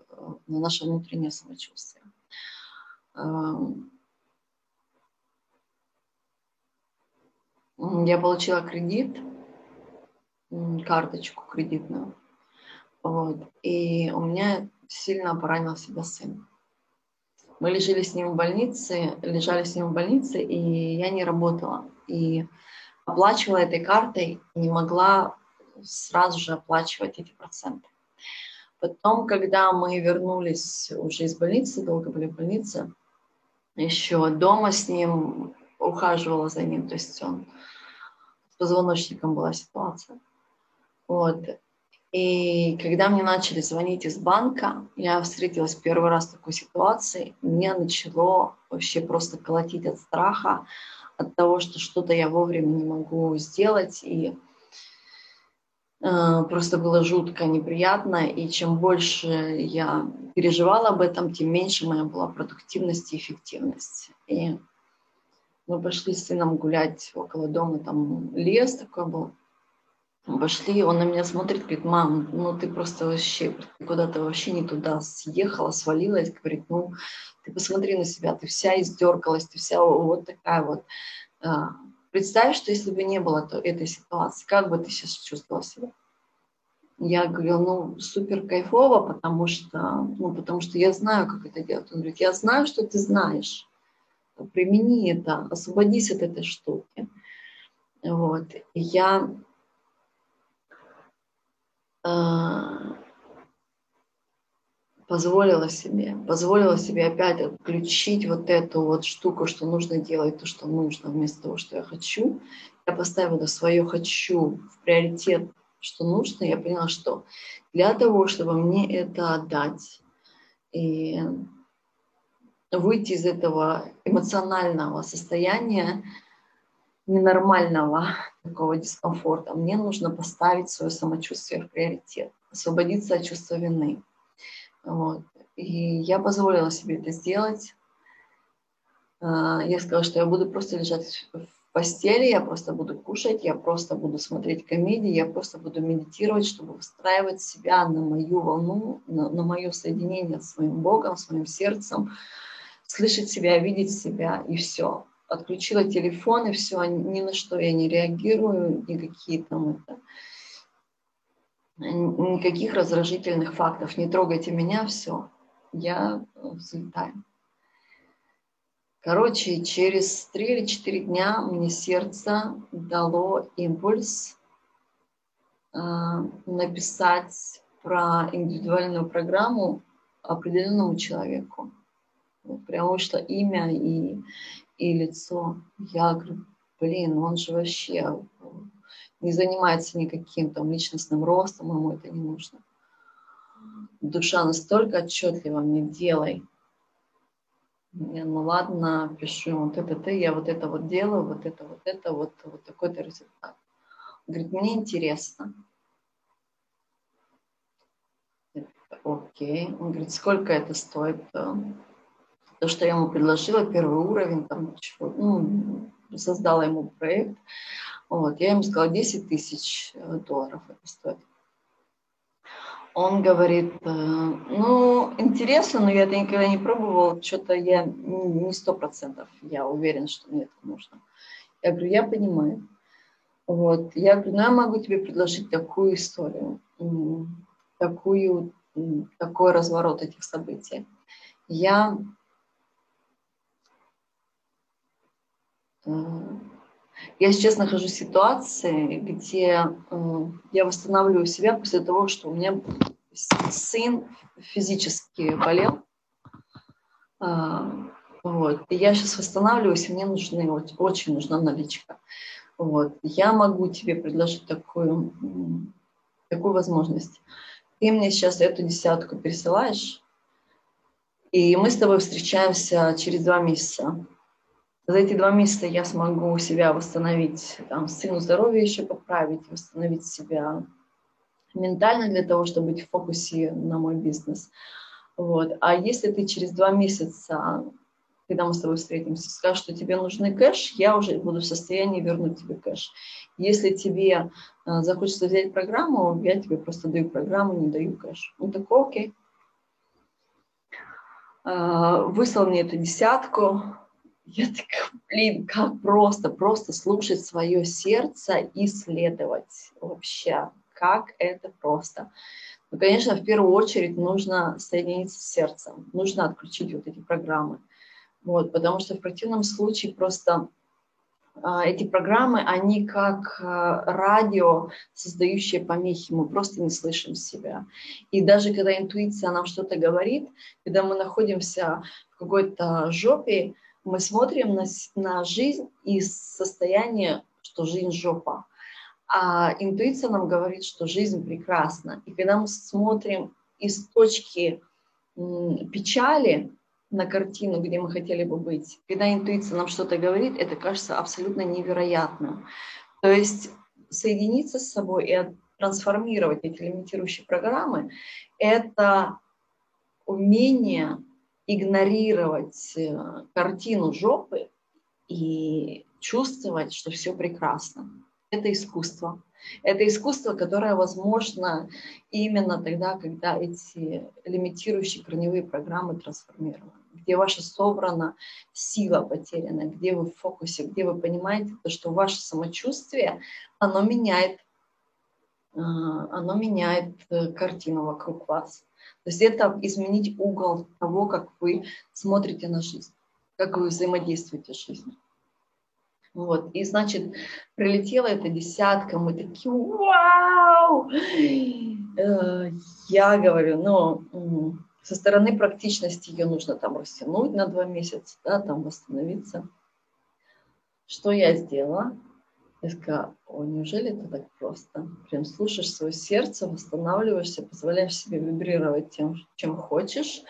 на наше внутреннее самочувствие. Эм, я получила кредит, карточку кредитную. Вот. И у меня сильно поранил себя сын. Мы лежали с ним в больнице, лежали с ним в больнице, и я не работала. И оплачивала этой картой, не могла сразу же оплачивать эти проценты. Потом, когда мы вернулись уже из больницы, долго были в больнице, еще дома с ним ухаживала за ним, то есть он с позвоночником была ситуация. Вот. И когда мне начали звонить из банка, я встретилась первый раз в такой ситуации, мне начало вообще просто колотить от страха, от того, что что-то я вовремя не могу сделать, и просто было жутко неприятно, и чем больше я переживала об этом, тем меньше моя была продуктивность и эффективность. И мы пошли с сыном гулять около дома, там лес такой был, Пошли, он на меня смотрит, говорит, мам, ну ты просто вообще куда-то вообще не туда съехала, свалилась, говорит, ну ты посмотри на себя, ты вся издергалась, ты вся вот такая вот. Представь, что если бы не было то, этой ситуации, как бы ты сейчас чувствовала себя? Я говорю, ну, супер кайфово, потому что, ну, потому что я знаю, как это делать. Он говорит, я знаю, что ты знаешь. Примени это, освободись от этой штуки. Вот. И я а, позволила себе, позволила себе опять отключить вот эту вот штуку, что нужно делать то, что нужно, вместо того, что я хочу. Я поставила свое «хочу» в приоритет, что нужно. Я поняла, что для того, чтобы мне это отдать и выйти из этого эмоционального состояния, ненормального такого дискомфорта, мне нужно поставить свое самочувствие в приоритет, освободиться от чувства вины. Вот. И я позволила себе это сделать. А, я сказала, что я буду просто лежать в постели, я просто буду кушать, я просто буду смотреть комедии, я просто буду медитировать, чтобы выстраивать себя на мою волну, на, на мое соединение с своим Богом, с моим сердцем, слышать себя, видеть себя и все отключила телефон, и все, ни на что я не реагирую, никакие там это, никаких раздражительных фактов, не трогайте меня, все, я э, взлетаю. Короче, через три или четыре дня мне сердце дало импульс э, написать про индивидуальную программу определенному человеку. Прям вышло имя и, и лицо. Я говорю, блин, он же вообще не занимается никаким там личностным ростом, ему это не нужно. Душа настолько отчетлива мне, делай. Я, ну ладно, пишу вот это ты, я вот это вот делаю, вот это, вот это, вот, вот такой-то результат. Он говорит, мне интересно. Окей. Он говорит, сколько это стоит? то, что я ему предложила, первый уровень, там, чего, ну, создала ему проект, вот, я ему сказала, 10 тысяч э, долларов это стоит. Он говорит, э, ну, интересно, но я это никогда не пробовал, что-то я не сто процентов, я уверен, что мне это нужно. Я говорю, я понимаю. Вот, я говорю, ну, я могу тебе предложить такую историю, такую, такой разворот этих событий. Я Я сейчас нахожусь в ситуации, где э, я восстанавливаю себя после того, что у меня сын физически болел. А, вот. И я сейчас восстанавливаюсь, и мне нужны, очень нужна наличка. Вот. Я могу тебе предложить такую, такую возможность. Ты мне сейчас эту десятку пересылаешь, и мы с тобой встречаемся через два месяца за эти два месяца я смогу себя восстановить, там, сыну здоровье еще поправить, восстановить себя ментально для того, чтобы быть в фокусе на мой бизнес. Вот. А если ты через два месяца, когда мы с тобой встретимся, скажешь, что тебе нужны кэш, я уже буду в состоянии вернуть тебе кэш. Если тебе э, захочется взять программу, я тебе просто даю программу, не даю кэш. Ну такой, окей. Э, выслал мне эту десятку, Я такая, блин, как просто, просто слушать свое сердце и следовать вообще, как это просто. Ну, конечно, в первую очередь нужно соединиться с сердцем, нужно отключить вот эти программы. Вот, потому что в противном случае просто а, эти программы, они как а, радио, создающие помехи, мы просто не слышим себя. И даже когда интуиция нам что-то говорит, когда мы находимся в какой-то жопе, мы смотрим на, на жизнь из состояния, что жизнь жопа. А интуиция нам говорит, что жизнь прекрасна. И когда мы смотрим из точки печали, на картину, где мы хотели бы быть. Когда интуиция нам что-то говорит, это кажется абсолютно невероятным. То есть соединиться с собой и трансформировать эти лимитирующие программы – это умение игнорировать э, картину жопы и чувствовать, что все прекрасно. Это искусство. Это искусство, которое возможно именно тогда, когда эти лимитирующие корневые программы трансформированы, где ваша собрана сила потеряна, где вы в фокусе, где вы понимаете, то, что ваше самочувствие, оно меняет, а, оно меняет э, картину вокруг вас. То есть это изменить угол того, как вы смотрите на жизнь, как вы взаимодействуете с жизнью. Вот. И, значит, прилетела эта десятка, мы такие, вау! Э, я говорю, ну, со стороны практичности ее нужно там растянуть на два месяца, да, там восстановиться. Что я сделала? Я сказала, о, неужели это так просто? Прям слушаешь свое сердце, восстанавливаешься, позволяешь себе вибрировать тем, чем хочешь,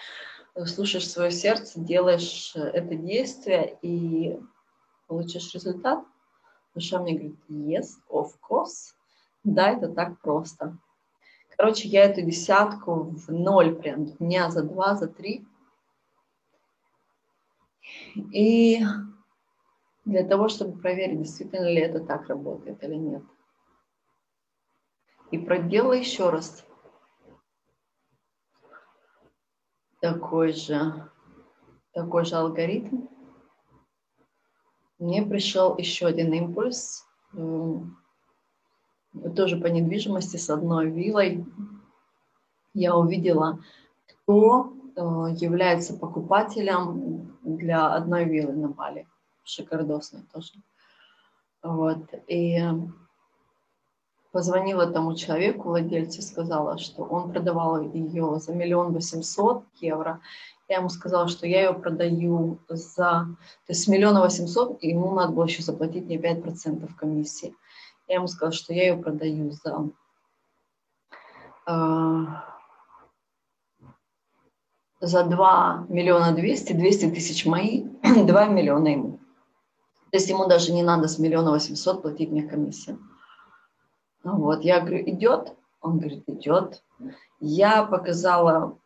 слушаешь свое сердце, делаешь э, это действие, и получишь результат? Душа мне говорит, yes, of course. Да, это так просто. Короче, я эту десятку в ноль прям дня за два, за три. И для того, чтобы проверить, действительно ли это так работает или нет. И проделала еще раз такой же, такой же алгоритм мне пришел еще один импульс, тоже по недвижимости с одной виллой. Я увидела, кто э, является покупателем для одной виллы на Бали, шикардосной тоже. Вот. И позвонила тому человеку, владельцу, сказала, что он продавал ее за миллион восемьсот евро, я ему сказала, что я ее продаю за... То есть с миллиона восемьсот, ему надо было еще заплатить мне 5% комиссии. Я ему сказала, что я ее продаю за... Э, за 2 миллиона 200, 200 тысяч мои, 2 миллиона ему. То есть ему даже не надо с миллиона восемьсот платить мне комиссию. Вот, я говорю, идет? Он говорит, идет. Я показала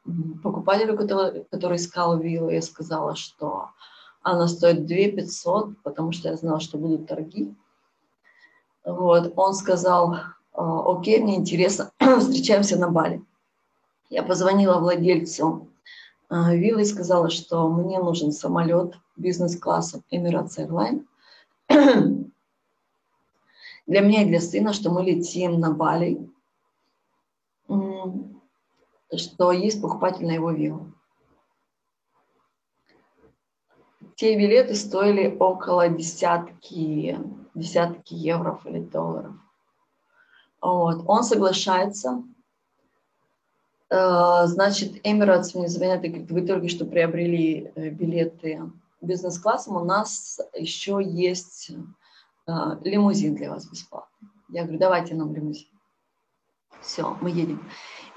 покупателю, который, который искал виллу, я сказала, что она стоит 2 500, потому что я знала, что будут торги. Вот, он сказал, «А, окей, мне интересно, встречаемся на Бали. Я позвонила владельцу а, виллы и сказала, что мне нужен самолет бизнес-класса Emirates Airline для меня и для сына, что мы летим на Бали что есть покупатель на его виллу. Те билеты стоили около десятки, десятки евро или долларов. Вот. Он соглашается. Э, значит, Emirates мне звонят и говорит, вы только что приобрели э, билеты бизнес-классом, у нас еще есть э, лимузин для вас бесплатный. Я говорю, давайте нам лимузин. Все, мы едем.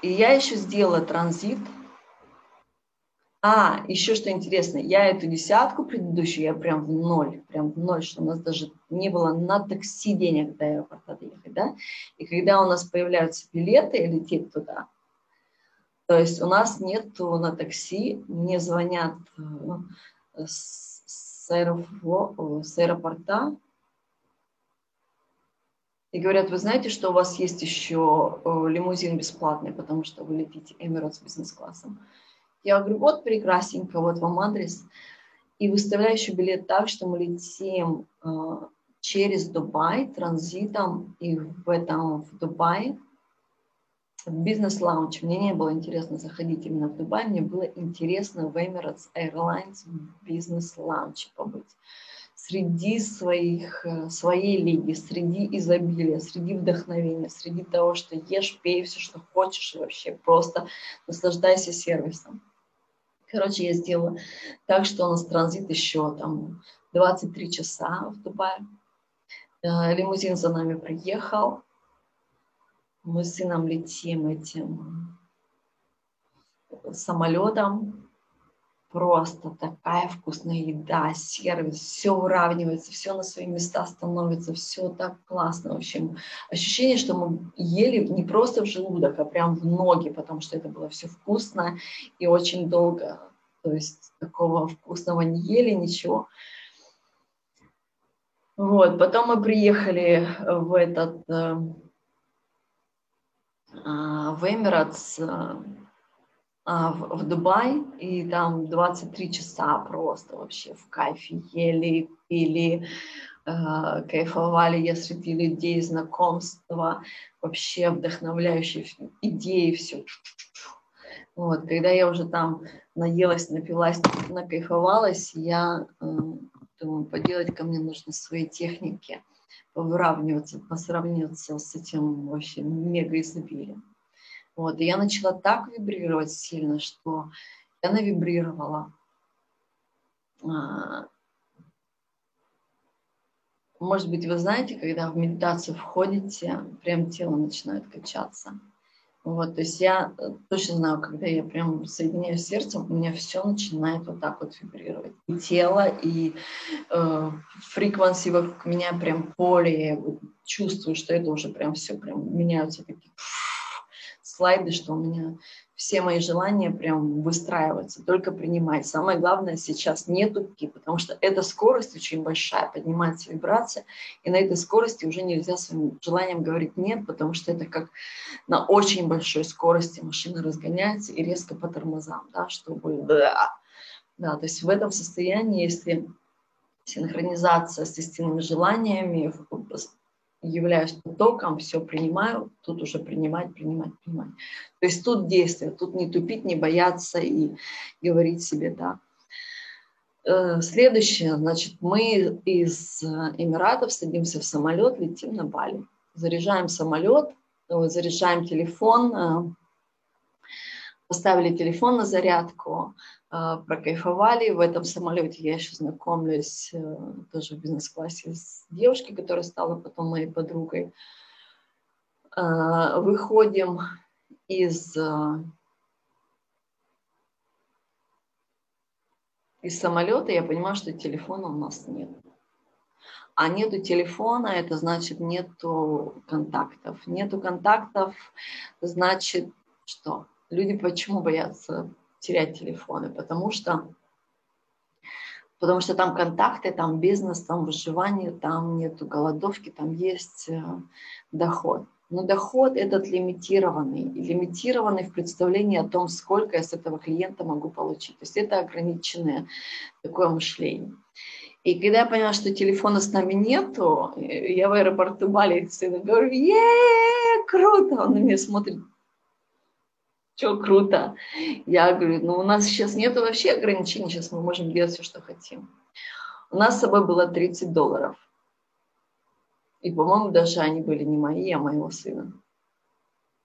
И я еще сделала транзит. А, еще что интересно, я эту десятку предыдущую, я прям в ноль, прям в ноль, что у нас даже не было на такси денег до аэропорта доехать, да? И когда у нас появляются билеты лететь туда, то есть у нас нету на такси, мне звонят с, с аэропорта, и говорят, вы знаете, что у вас есть еще э, лимузин бесплатный, потому что вы летите Emirates бизнес-классом. Я говорю, вот прекрасненько, вот вам адрес. и выставляю еще билет так, что мы летим э, через Дубай транзитом, и в этом в Дубае бизнес-лаунч. Мне не было интересно заходить именно в Дубай, мне было интересно в Emirates Airlines в бизнес-лаунче побыть. Среди своих, э, своей лиги, среди изобилия, среди вдохновения, среди того, что ешь, пей все, что хочешь, и вообще просто наслаждайся сервисом. Короче, я сделала так, что у нас транзит еще там 23 часа в Дубае. Э, лимузин за нами приехал, мы с сыном летим этим самолетом. Просто такая вкусная еда, сервис, все уравнивается, все на свои места становится, все так классно. В общем, ощущение, что мы ели не просто в желудок, а прям в ноги, потому что это было все вкусно и очень долго. То есть такого вкусного не ели, ничего. Вот, потом мы приехали в этот э, в Эмиратс, а, а, в Дубай, и там 23 часа просто вообще в кайфе ели, пили, кайфовали, я среди людей, знакомства, вообще вдохновляющие идеи, все. Вот, когда я уже там наелась, напилась, накайфовалась, я думаю, поделать ко мне нужно свои техники – выравниваться, посравниваться с этим вообще мега изобилием. Вот, и я начала так вибрировать сильно, что я навибрировала. А, может быть, вы знаете, когда в медитацию входите, прям тело начинает качаться. Вот, то есть я э, точно знаю, когда я прям соединяюсь с сердцем, у меня все начинает вот так вот вибрировать. И тело, и э, фреквенции вокруг меня прям поле, я чувствую, что это уже прям все, прям меняются такие слайды, что у меня все мои желания прям выстраиваются, только принимать. Самое главное сейчас не тупки, потому что эта скорость очень большая, поднимается вибрация, и на этой скорости уже нельзя своим желанием говорить нет, потому что это как на очень большой скорости машина разгоняется и резко по тормозам, да, чтобы... Да, да, то есть в этом состоянии, если синхронизация с истинными желаниями, являюсь потоком, все принимаю, тут уже принимать, принимать, принимать. То есть тут действие, тут не тупить, не бояться и говорить себе «да». Э, следующее, значит, мы из Эмиратов садимся в самолет, летим на Бали. Заряжаем самолет, заряжаем телефон, э, поставили телефон на зарядку, а, прокайфовали. В этом самолете я еще знакомлюсь э, тоже в бизнес-классе с девушкой, которая стала потом моей подругой. А, выходим из, э, из самолета, я понимаю, что телефона у нас нет. А нету телефона, это значит нету контактов. Нету контактов, значит что? Люди почему боятся терять телефоны, потому что, потому что там контакты, там бизнес, там выживание, там нету голодовки, там есть э, доход. Но доход этот лимитированный, лимитированный в представлении о том, сколько я с этого клиента могу получить. То есть это ограниченное такое мышление. И когда я поняла, что телефона с нами нету, я в аэропорту Бали сыну говорю, е круто, он на меня смотрит, что круто. Я говорю, ну у нас сейчас нет вообще ограничений, сейчас мы можем делать все, что хотим. У нас с собой было 30 долларов. И, по-моему, даже они были не мои, а моего сына.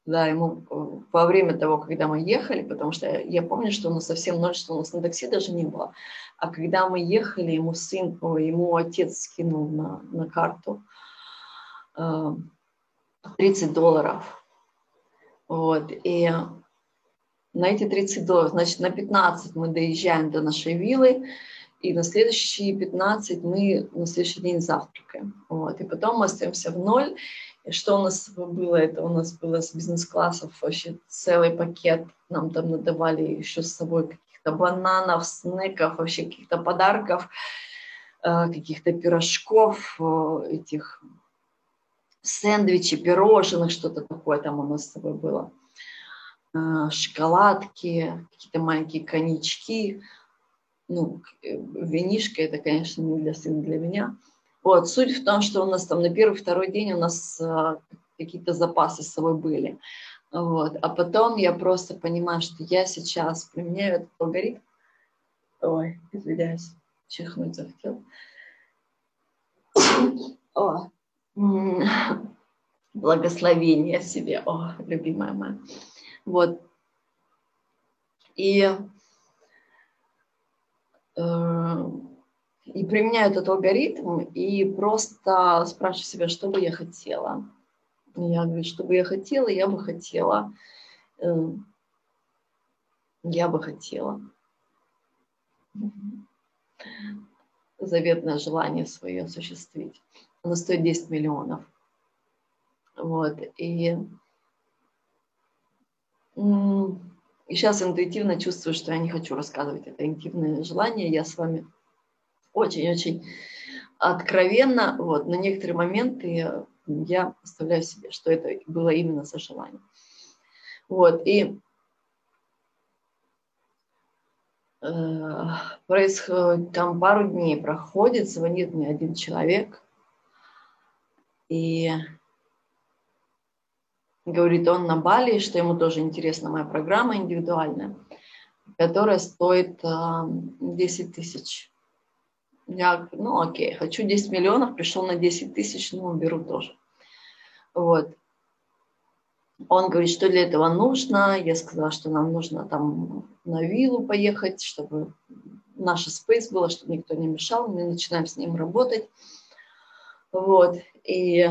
Да, ему э, во время того, когда мы ехали, потому что я помню, что у нас совсем ноль, что у нас на такси даже не было. А когда мы ехали, ему сын, ему отец скинул на, на карту 30 э, долларов. Вот, и на эти 30 долларов. Значит, на 15 мы доезжаем до нашей виллы, и на следующие 15 мы на следующий день завтракаем. Вот. И потом мы остаемся в ноль. Что у нас было? Это у нас было с бизнес-классов вообще целый пакет. Нам там надавали еще с собой каких-то бананов, снеков, вообще каких-то подарков, э, каких-то пирожков, э, этих сэндвичей, пирожных, что-то такое там у нас с собой было. Э, шоколадки, какие-то маленькие коньячки. ну, винишко это, конечно, не для сына, для меня. Вот, суть в том, что у нас там на первый-второй день у нас а, какие-то запасы с собой были. Вот. А потом я просто понимаю, что я сейчас применяю этот алгоритм. Ой, извиняюсь, чихнуть захотел. О, благословение себе, о, любимая моя. Вот. И, э, и применяю этот алгоритм и просто спрашиваю себя, что бы я хотела. Я говорю, что бы я хотела, я бы хотела, э, я бы хотела. Заветное желание свое осуществить. Оно стоит 10 миллионов. Вот. И, и сейчас интуитивно чувствую, что я не хочу рассказывать это интимное желание. Я с вами очень-очень откровенно. Вот. На некоторые моменты я представляю себе, что это было именно за желание. Вот. И э, происходит, там пару дней проходит, звонит мне один человек, и Говорит он на Бали, что ему тоже интересна моя программа индивидуальная, которая стоит 10 а, тысяч. Я ну окей, хочу 10 миллионов, пришел на 10 тысяч, ну беру тоже. Вот. Он говорит, что для этого нужно. Я сказала, что нам нужно там на виллу поехать, чтобы наша спейс была, чтобы никто не мешал. Мы начинаем с ним работать. Вот. И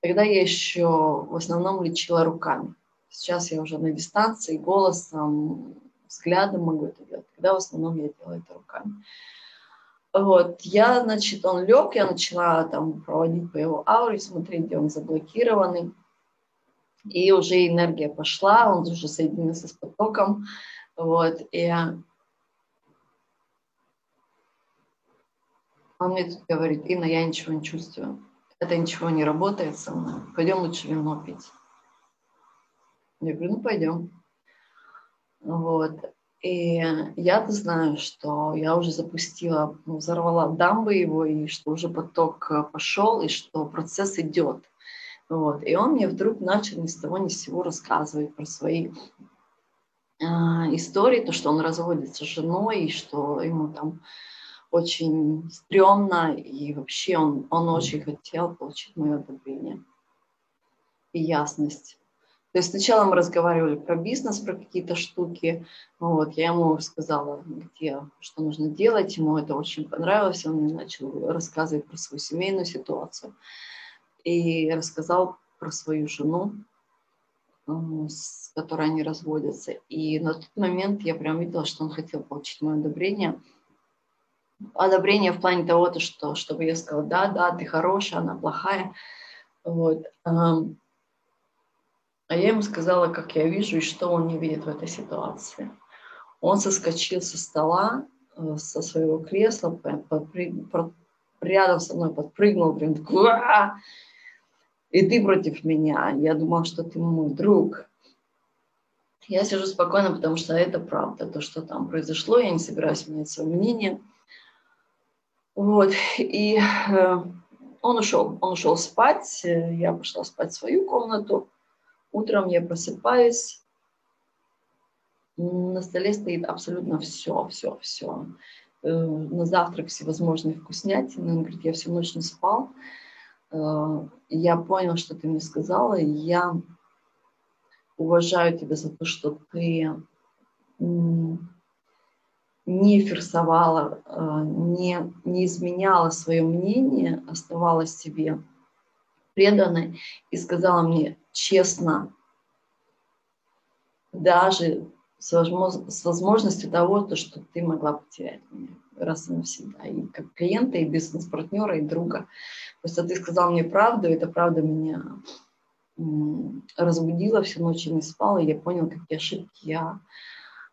тогда я еще в основном лечила руками. Сейчас я уже на дистанции, голосом, взглядом могу это делать. Тогда в основном я делаю это руками. Вот, я, значит, он лег, я начала там проводить по его ауре, смотреть, где он заблокированный. И уже энергия пошла, он уже соединился с потоком. Вот, и Он мне тут говорит, Инна, я ничего не чувствую. Это ничего не работает со мной. Пойдем лучше вино пить. Я говорю, ну пойдем. Вот. И я-то знаю, что я уже запустила, ну, взорвала дамбы его, и что уже поток э, пошел, и что процесс идет. Вот. И он мне вдруг начал ни с того ни с сего рассказывать про свои э, истории, то, что он разводится с женой, и что ему там очень стрёмно, и вообще он, он очень хотел получить мое одобрение и ясность. То есть сначала мы разговаривали про бизнес, про какие-то штуки. Вот, я ему сказала, где, что нужно делать. Ему это очень понравилось. Он мне начал рассказывать про свою семейную ситуацию. И рассказал про свою жену, с которой они разводятся. И на тот момент я прям видела, что он хотел получить мое одобрение – одобрение в плане того, то, что, чтобы я сказала, да, да, ты хорошая, она плохая. Вот. А я ему сказала, как я вижу и что он не видит в этой ситуации. Он соскочил со стола, э, со своего кресла, рядом со мной подпрыгнул, прям такой, и ты против меня. Я думал, что ты мой друг. Я сижу спокойно, потому что это правда. То, что там произошло, я не собираюсь менять свое мнение. Вот, и э, он ушел, он ушел спать, я пошла спать в свою комнату. Утром я просыпаюсь, на столе стоит абсолютно все, все, все. Э, на завтрак всевозможные вкуснятины. Он говорит, я всю ночь не спал. Э, я понял, что ты мне сказала. Я уважаю тебя за то, что ты не ферсовала, э, не, не изменяла свое мнение, оставалась себе преданной и сказала мне честно, даже с, возможно, с возможностью того, то, что ты могла потерять меня раз и навсегда, и как клиента, и бизнес-партнера, и друга. Просто ты сказал мне правду, и эта правда меня разбудила, всю ночь не спала, и я понял, какие ошибки я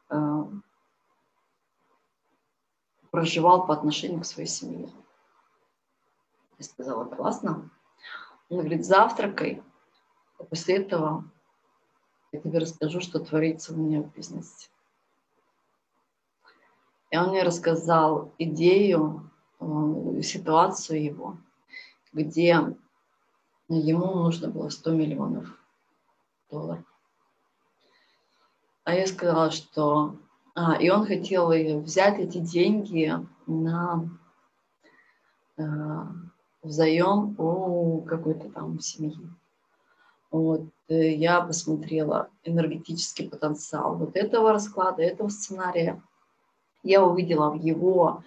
э, проживал по отношению к своей семье. Я сказала, классно. Он говорит, завтракай, а после этого я тебе расскажу, что творится у меня в бизнесе. И он мне рассказал идею, э, ситуацию его, где ему нужно было 100 миллионов долларов. А я сказала, что... А, и он хотел взять эти деньги на э, взаем у какой-то там семьи. Вот, э, я посмотрела энергетический потенциал вот этого расклада, этого сценария. Я увидела в его,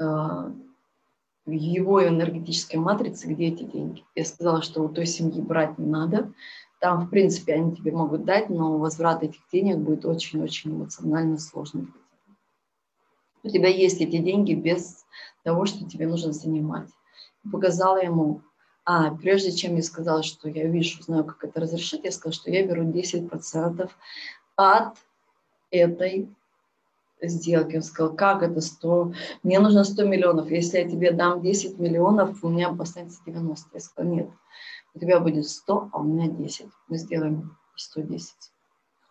э, в его энергетической матрице, где эти деньги. Я сказала, что у той семьи брать не надо. Там, в принципе, они тебе могут дать, но возврат этих денег будет очень-очень эмоционально сложным. У тебя есть эти деньги без того, что тебе нужно занимать. Показала ему а, прежде чем я сказала, что я вижу, знаю, как это разрешить, я сказала, что я беру 10% от этой сделки. Он сказал, как это 100? Мне нужно 100 миллионов. Если я тебе дам 10 миллионов, у меня останется 90. Я сказала, нет, у тебя будет 100, а у меня 10. Мы сделаем 110.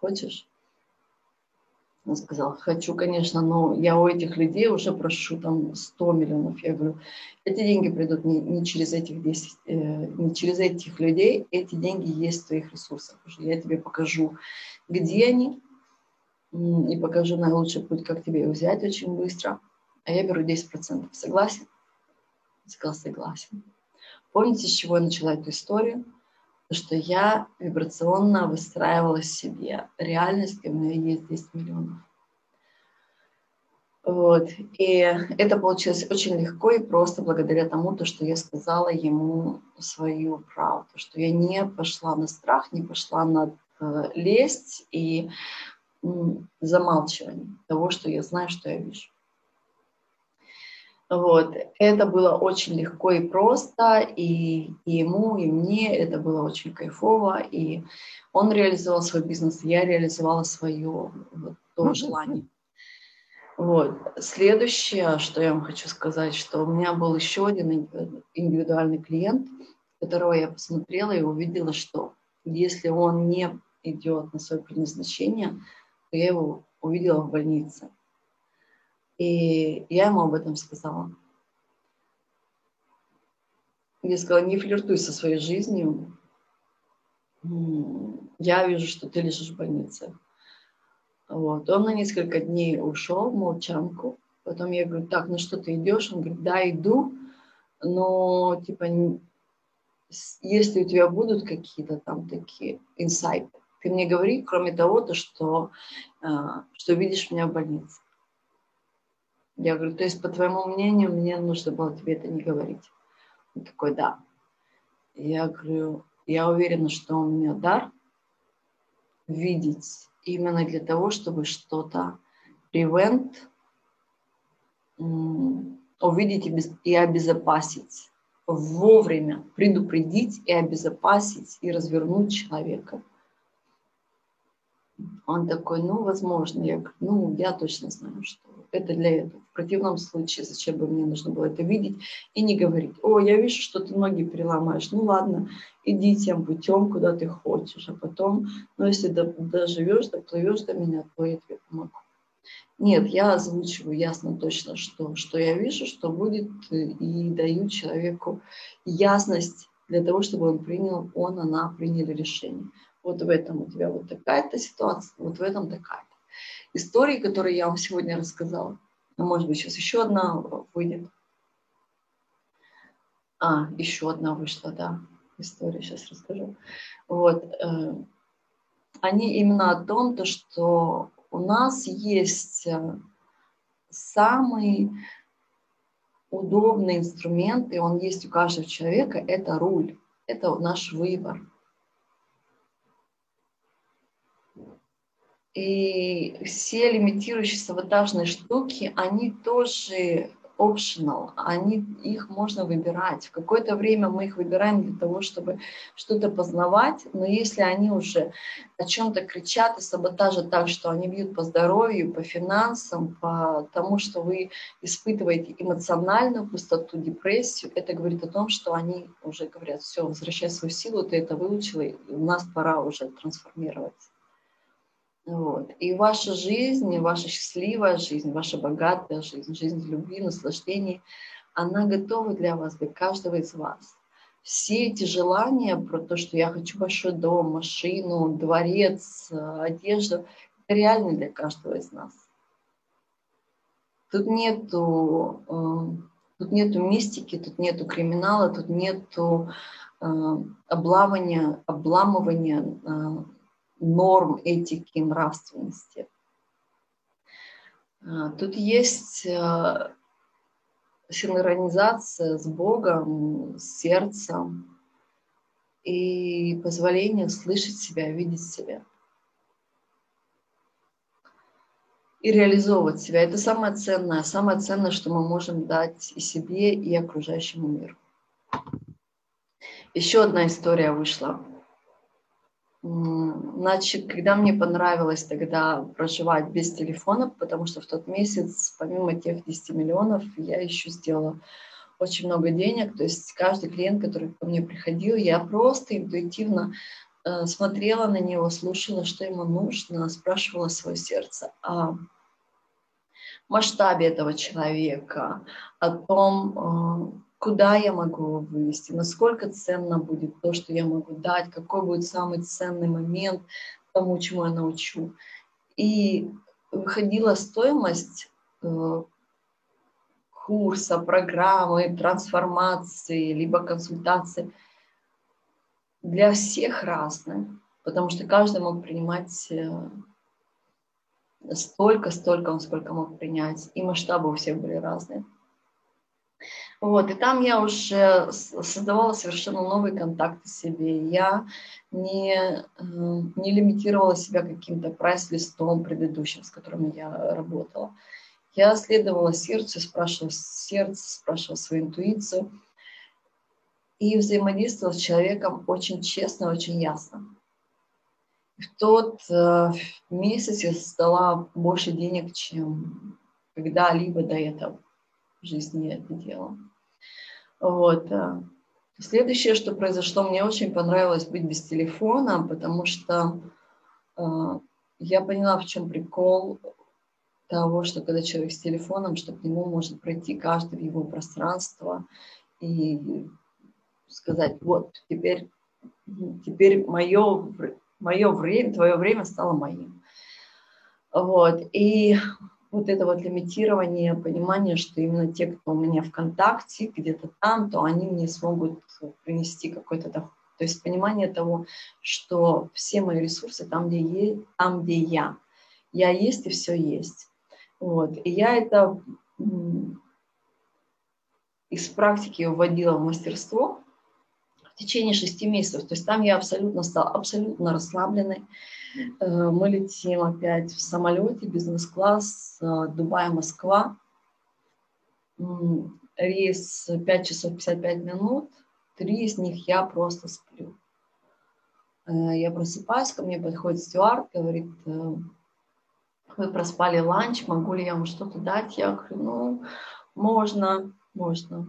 Хочешь? Он сказал, хочу, конечно, но я у этих людей уже прошу там 100 миллионов. Я говорю, эти деньги придут не, не через этих 10, э, не через этих людей, эти деньги есть в твоих ресурсах. Уже я тебе покажу, где они, и покажу наилучший путь, как тебе их взять очень быстро. А я беру 10%. Согласен? Он сказал, согласен. Помните, с чего я начала эту историю? что я вибрационно выстраивала себе реальность, где у меня есть 10 миллионов. Вот. И это получилось очень легко и просто благодаря тому, то, что я сказала ему свою правду, что я не пошла на страх, не пошла на э, лесть и замалчивание того, что я знаю, что я вижу. Вот. Это было очень легко и просто, и, и ему, и мне это было очень кайфово, и он реализовал свой бизнес, я реализовала свое вот, то желание. Вот. Следующее, что я вам хочу сказать, что у меня был еще один индивидуальный клиент, которого я посмотрела и увидела, что если он не идет на свое предназначение, то я его увидела в больнице. И я ему об этом сказала. Я сказала, не флиртуй со своей жизнью. Я вижу, что ты лежишь в больнице. Вот. Он на несколько дней ушел в молчанку. Потом я говорю, так, ну что ты идешь? Он говорит, да, иду, но типа если у тебя будут какие-то там такие инсайты, ты мне говори, кроме того, то, что, а, что видишь меня в больнице. Я говорю, то есть, по твоему мнению, мне нужно было тебе это не говорить. Он такой, да. Я говорю, я уверена, что у меня дар видеть именно для того, чтобы что-то prevent, увидеть и обезопасить, вовремя предупредить и обезопасить и развернуть человека. Он такой, ну, возможно. Я говорю, ну, я точно знаю, что это для этого. В противном случае, зачем бы мне нужно было это видеть и не говорить, о, я вижу, что ты ноги переломаешь, ну ладно, иди тем путем, куда ты хочешь, а потом, ну если доживешь, доплывешь до меня, то я тебе помогу. Нет, я озвучиваю ясно точно, что, что я вижу, что будет, и даю человеку ясность для того, чтобы он принял, он, она приняли решение. Вот в этом у тебя вот такая-то ситуация, вот в этом такая-то истории, которые я вам сегодня рассказала. А может быть, сейчас еще одна выйдет. А, еще одна вышла, да, история, сейчас расскажу. Вот, э, они именно о том, то, что у нас есть э, самый удобный инструмент, и он есть у каждого человека, это руль, это наш выбор. И все лимитирующие саботажные штуки, они тоже optional, они, их можно выбирать. В какое-то время мы их выбираем для того, чтобы что-то познавать, но если они уже о чем-то кричат и саботажат так, что они бьют по здоровью, по финансам, по тому, что вы испытываете эмоциональную пустоту, депрессию, это говорит о том, что они уже говорят, все, возвращай свою силу, ты это выучила, и у нас пора уже трансформироваться. Вот. И ваша жизнь, ваша счастливая жизнь, ваша богатая жизнь, жизнь любви, наслаждении, она готова для вас, для каждого из вас. Все эти желания про то, что я хочу большой дом, машину, дворец, одежду, это реально для каждого из нас. Тут нету, э, тут нету мистики, тут нету криминала, тут нету э, обламывания, обламывания э, норм этики, нравственности. Тут есть синхронизация с Богом, с сердцем и позволение слышать себя, видеть себя. и реализовывать себя. Это самое ценное, самое ценное, что мы можем дать и себе, и окружающему миру. Еще одна история вышла. Значит, когда мне понравилось тогда проживать без телефона, потому что в тот месяц, помимо тех 10 миллионов, я еще сделала очень много денег. То есть каждый клиент, который ко мне приходил, я просто интуитивно э, смотрела на него, слушала, что ему нужно, спрашивала свое сердце о масштабе этого человека, о том, э, куда я могу его вывести, насколько ценно будет то, что я могу дать, какой будет самый ценный момент тому, чему я научу. И выходила стоимость э, курса, программы, трансформации, либо консультации для всех разная, потому что каждый мог принимать э, столько, столько, сколько мог принять, и масштабы у всех были разные. Вот, и там я уже создавала совершенно новые контакты себе. Я не, э, не лимитировала себя каким-то прайс-листом предыдущим, с которым я работала. Я следовала сердцу, спрашивала сердце, спрашивала свою интуицию и взаимодействовала с человеком очень честно, очень ясно. В тот э, месяц я создала больше денег, чем когда-либо до этого в жизни это делала. Вот. Следующее, что произошло, мне очень понравилось быть без телефона, потому что э, я поняла, в чем прикол того, что когда человек с телефоном, что к нему может пройти каждый в его пространство и сказать, вот, теперь, теперь мое, мое время, твое время стало моим. Вот. И вот это вот лимитирование, понимание, что именно те, кто у меня в контакте, где-то там, то они мне смогут принести какой-то доход. То есть понимание того, что все мои ресурсы там, где, есть, там, где я. Я есть и все есть. Вот. И я это из практики вводила в мастерство в течение шести месяцев. То есть там я абсолютно стала абсолютно расслабленной. Э, мы летим опять в самолете, бизнес-класс, э, Дубай-Москва. Рейс 5 часов 55 минут. Три из них я просто сплю. Э, я просыпаюсь, ко мне подходит стюард, говорит, вы проспали ланч, могу ли я вам что-то дать? Я говорю, ну, можно, можно.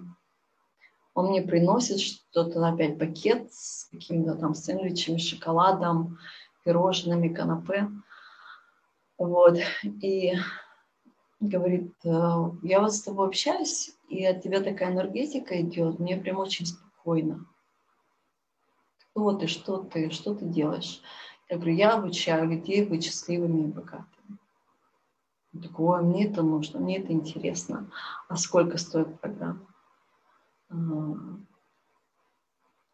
Он мне приносит что-то, опять пакет с какими-то там сэндвичами, шоколадом, пирожными, канапе. Вот. И говорит, «Э, я вот с тобой общаюсь, и от тебя такая энергетика идет, мне прям очень спокойно. Кто ты, что ты, что ты делаешь? Я говорю, я обучаю людей быть счастливыми и богатыми. Он такой, ой, мне это нужно, мне это интересно. А сколько стоит программа?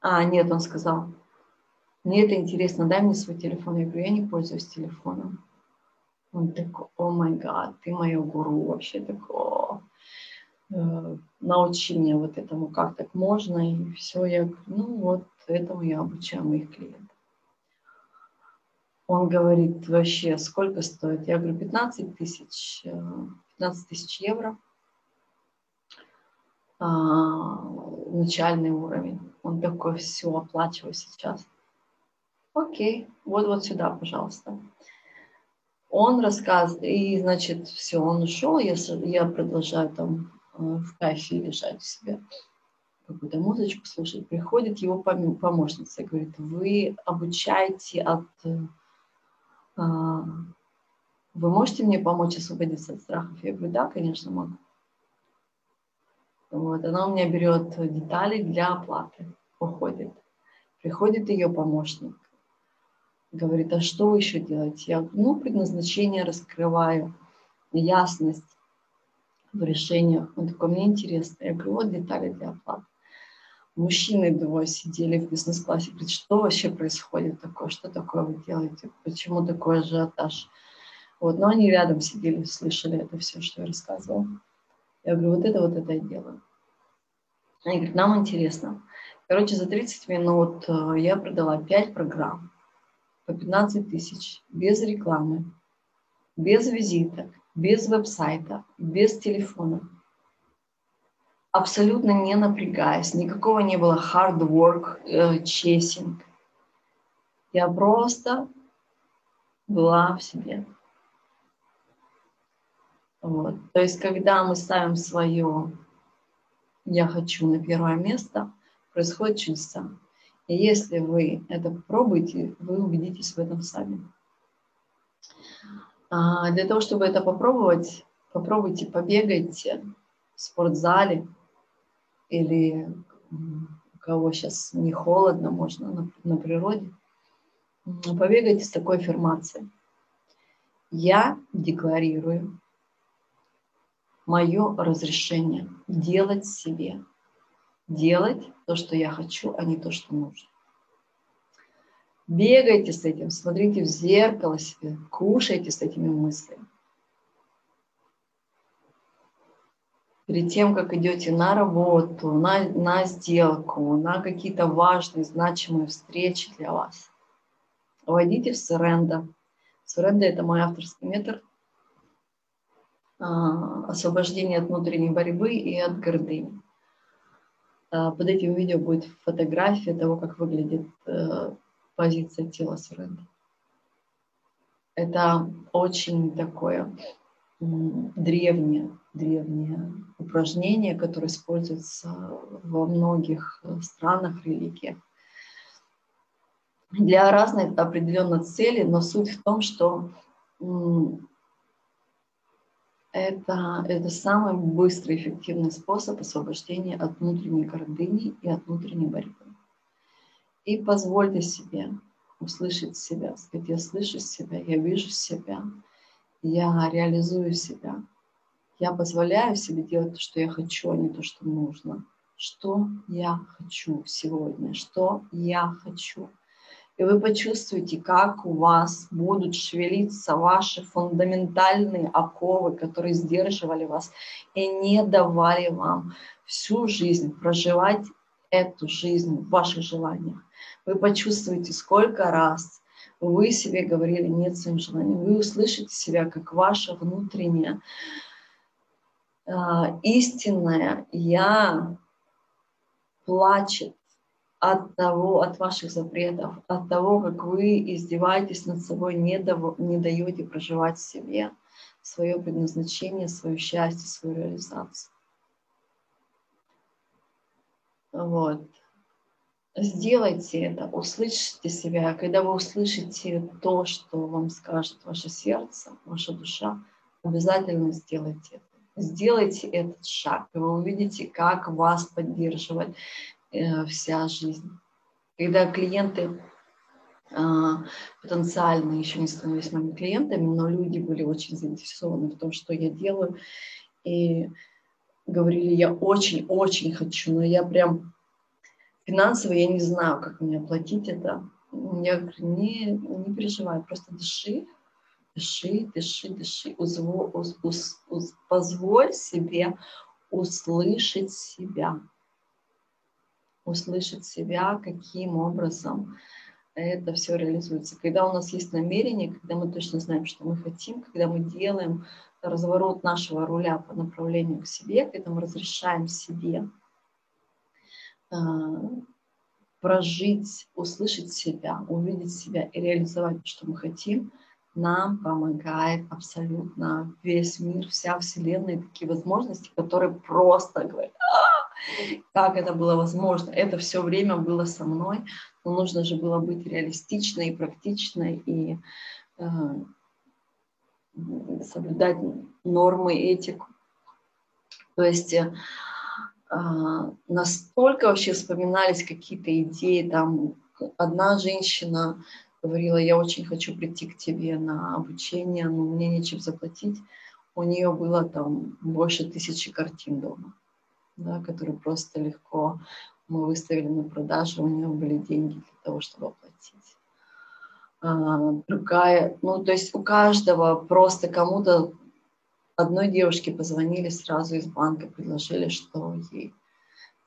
А, нет, он сказал, мне это интересно, дай мне свой телефон. Я говорю, я не пользуюсь телефоном. Он такой, о май гад, ты мое гуру вообще такой, э, научи меня вот этому, как так можно, и все. Я говорю, ну вот, этому я обучаю моих клиентов. Он говорит, вообще, сколько стоит? Я говорю, 15 тысяч, 15 э, тысяч евро. А, начальный уровень. Он такой, все, оплачиваю сейчас. Окей, вот вот сюда, пожалуйста. Он рассказывает, и, значит, все, он ушел, я, я продолжаю там э, в кайфе лежать у себя, какую-то музычку слушать. Приходит его помощница говорит, вы обучаете от а, вы можете мне помочь освободиться от страхов? Я говорю, да, конечно, могу. Вот, она у меня берет детали для оплаты, уходит. Приходит ее помощник, говорит, а что еще делаете? Я ну, предназначение раскрываю, ясность в решениях. Он такой, мне интересно. Я говорю, вот детали для оплаты. Мужчины двое сидели в бизнес-классе, говорят, что вообще происходит такое, что такое вы делаете, почему такой ажиотаж. Вот, но они рядом сидели, слышали это все, что я рассказывала. Я говорю, вот это вот это я делаю. Они говорят, нам интересно. Короче, за 30 минут э, я продала 5 программ по 15 тысяч, без рекламы, без визиток, без веб-сайта, без телефона. Абсолютно не напрягаясь, никакого не было hard work, э, chasing. Я просто была в себе. Вот. То есть, когда мы ставим свое «я хочу» на первое место, происходит чудеса. И если вы это попробуете, вы убедитесь в этом сами. А для того, чтобы это попробовать, попробуйте побегать в спортзале или у кого сейчас не холодно, можно на, на природе. Побегайте с такой аффирмацией. Я декларирую мое разрешение делать себе, делать то, что я хочу, а не то, что нужно. Бегайте с этим, смотрите в зеркало себе, кушайте с этими мыслями. Перед тем, как идете на работу, на, на сделку, на какие-то важные, значимые встречи для вас, войдите в Соренда. Соренда – это мой авторский метод а, освобождения от внутренней борьбы и от гордыни. А, под этим видео будет фотография того, как выглядит э, позиция тела Суренда. Это очень такое древнее, древнее упражнение, которое используется во многих э, странах, религиях. Для разной определенной цели, но суть в том, что это, это самый быстрый, эффективный способ освобождения от внутренней гордыни и от внутренней борьбы. И позвольте себе услышать себя, сказать, я слышу себя, я вижу себя, я реализую себя. Я позволяю себе делать то, что я хочу, а не то, что нужно. Что я хочу сегодня, что я хочу – и вы почувствуете, как у вас будут шевелиться ваши фундаментальные оковы, которые сдерживали вас и не давали вам всю жизнь проживать эту жизнь в ваших желаниях. Вы почувствуете, сколько раз вы себе говорили нет своим желаниям. Вы услышите себя, как ваше внутреннее э, истинное «я» плачет от того, от ваших запретов, от того, как вы издеваетесь над собой, не, дав, не даете проживать себе свое предназначение, свое счастье, свою реализацию. Вот. Сделайте это, услышите себя. Когда вы услышите то, что вам скажет ваше сердце, ваша душа, обязательно сделайте это. Сделайте этот шаг, и вы увидите, как вас поддерживать, Э, вся жизнь. Когда клиенты а, потенциально еще не становились моими клиентами, но люди были очень заинтересованы в том, что я делаю, и говорили, я очень-очень хочу, но я прям финансово я не знаю, как мне оплатить это. Я говорю, не, не переживай, просто дыши, дыши, дыши, дыши, узво, уз, уз, уз, позволь себе услышать себя услышать себя, каким образом это все реализуется. Когда у нас есть намерение, когда мы точно знаем, что мы хотим, когда мы делаем разворот нашего руля по направлению к себе, когда мы разрешаем себе э, прожить, услышать себя, увидеть себя и реализовать то, что мы хотим, нам помогает абсолютно весь мир, вся Вселенная, такие возможности, которые просто говорят, как это было возможно. Это все время было со мной, но нужно же было быть реалистичной и практичной, и э, соблюдать нормы, этику. То есть э, настолько вообще вспоминались какие-то идеи, там одна женщина говорила, я очень хочу прийти к тебе на обучение, но мне нечем заплатить. У нее было там больше тысячи картин дома, да, которые просто легко мы выставили на продажу, у нее были деньги для того, чтобы оплатить. А, другая, ну то есть у каждого просто кому-то одной девушке позвонили сразу из банка, предложили, что ей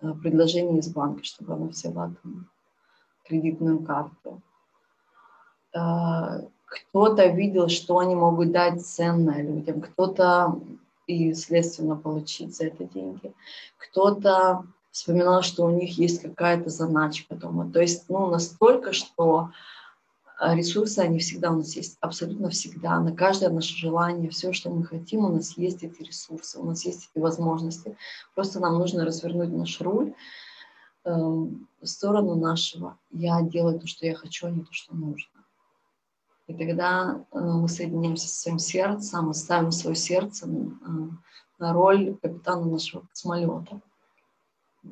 э, предложение из банка, чтобы она взяла там кредитную карту. А, кто-то видел, что они могут дать ценное людям, кто-то и, следственно, получить за это деньги. Кто-то вспоминал, что у них есть какая-то заначка дома. То есть, ну, настолько, что а, ресурсы, они всегда у нас есть, абсолютно всегда. На каждое наше желание, все, что мы хотим, у нас есть эти ресурсы, у нас есть эти возможности. Просто нам нужно развернуть наш руль э, в сторону нашего «я делаю то, что я хочу, а не то, что нужно». И тогда э, мы соединяемся со своим сердцем, мы ставим свое сердце э, на роль капитана нашего космолета.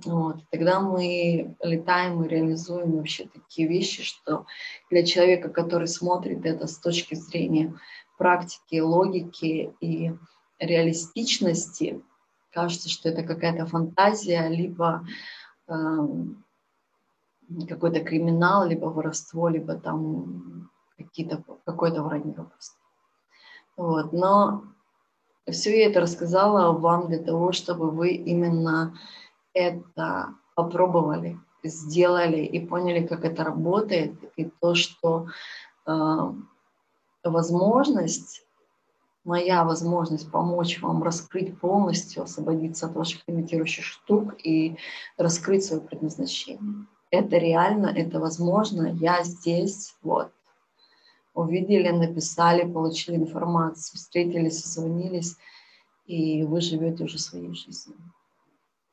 Вот. Тогда мы летаем и реализуем вообще такие вещи, что для человека, который смотрит это с точки зрения практики, логики и реалистичности, кажется, что это какая-то фантазия, либо э, какой-то криминал, либо воровство, либо там какие-то, какое-то вранье просто. Вот. Но все я это рассказала вам для того, чтобы вы именно это попробовали, сделали и поняли, как это работает, и то, что э, возможность, моя возможность помочь вам раскрыть полностью, освободиться от ваших имитирующих штук и раскрыть свое предназначение. Это реально, это возможно, я здесь, вот увидели, написали, получили информацию, встретились, созвонились, и вы живете уже своей жизнью.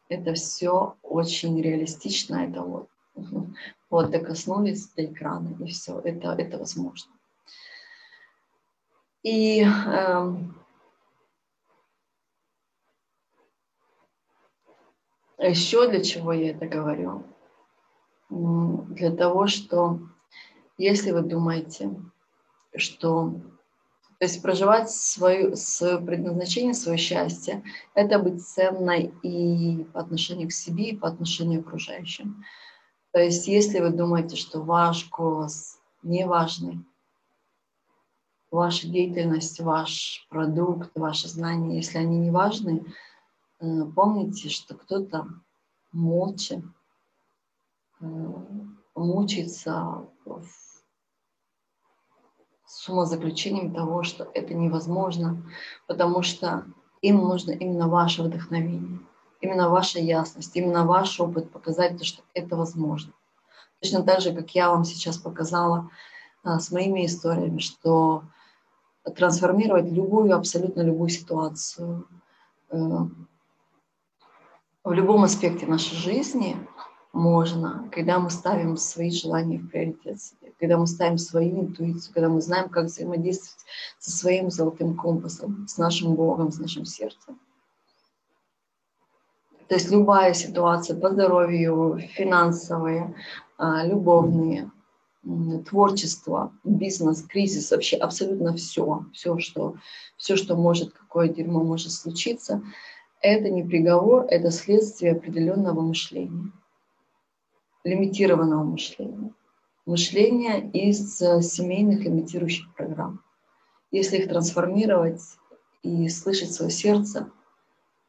Это все очень реалистично, это вот, вот докоснулись до экрана, и все, это, это возможно. И э, еще для чего я это говорю? Для того, что если вы думаете, что то есть проживать свое, свое предназначение, свое счастье, это быть ценной и по отношению к себе, и по отношению к окружающим. То есть если вы думаете, что ваш голос не важный, ваша деятельность, ваш продукт, ваши знания, если они не важны, э, помните, что кто-то молча э, мучается в с умозаключением того, что это невозможно, потому что им нужно именно ваше вдохновение, именно ваша ясность, именно ваш опыт показать то, что это возможно. Точно так же, как я вам сейчас показала а, с моими историями, что трансформировать любую, абсолютно любую ситуацию э, в любом аспекте нашей жизни можно, когда мы ставим свои желания в приоритет когда мы ставим свою интуицию, когда мы знаем, как взаимодействовать со своим золотым компасом, с нашим Богом, с нашим сердцем. То есть любая ситуация по здоровью, финансовые, а, любовные, творчество, бизнес, кризис, вообще абсолютно все, все, что, все, что может, какое дерьмо может случиться, это не приговор, это следствие определенного мышления лимитированного мышления. Мышления из э, семейных лимитирующих программ. Если их трансформировать и слышать свое сердце,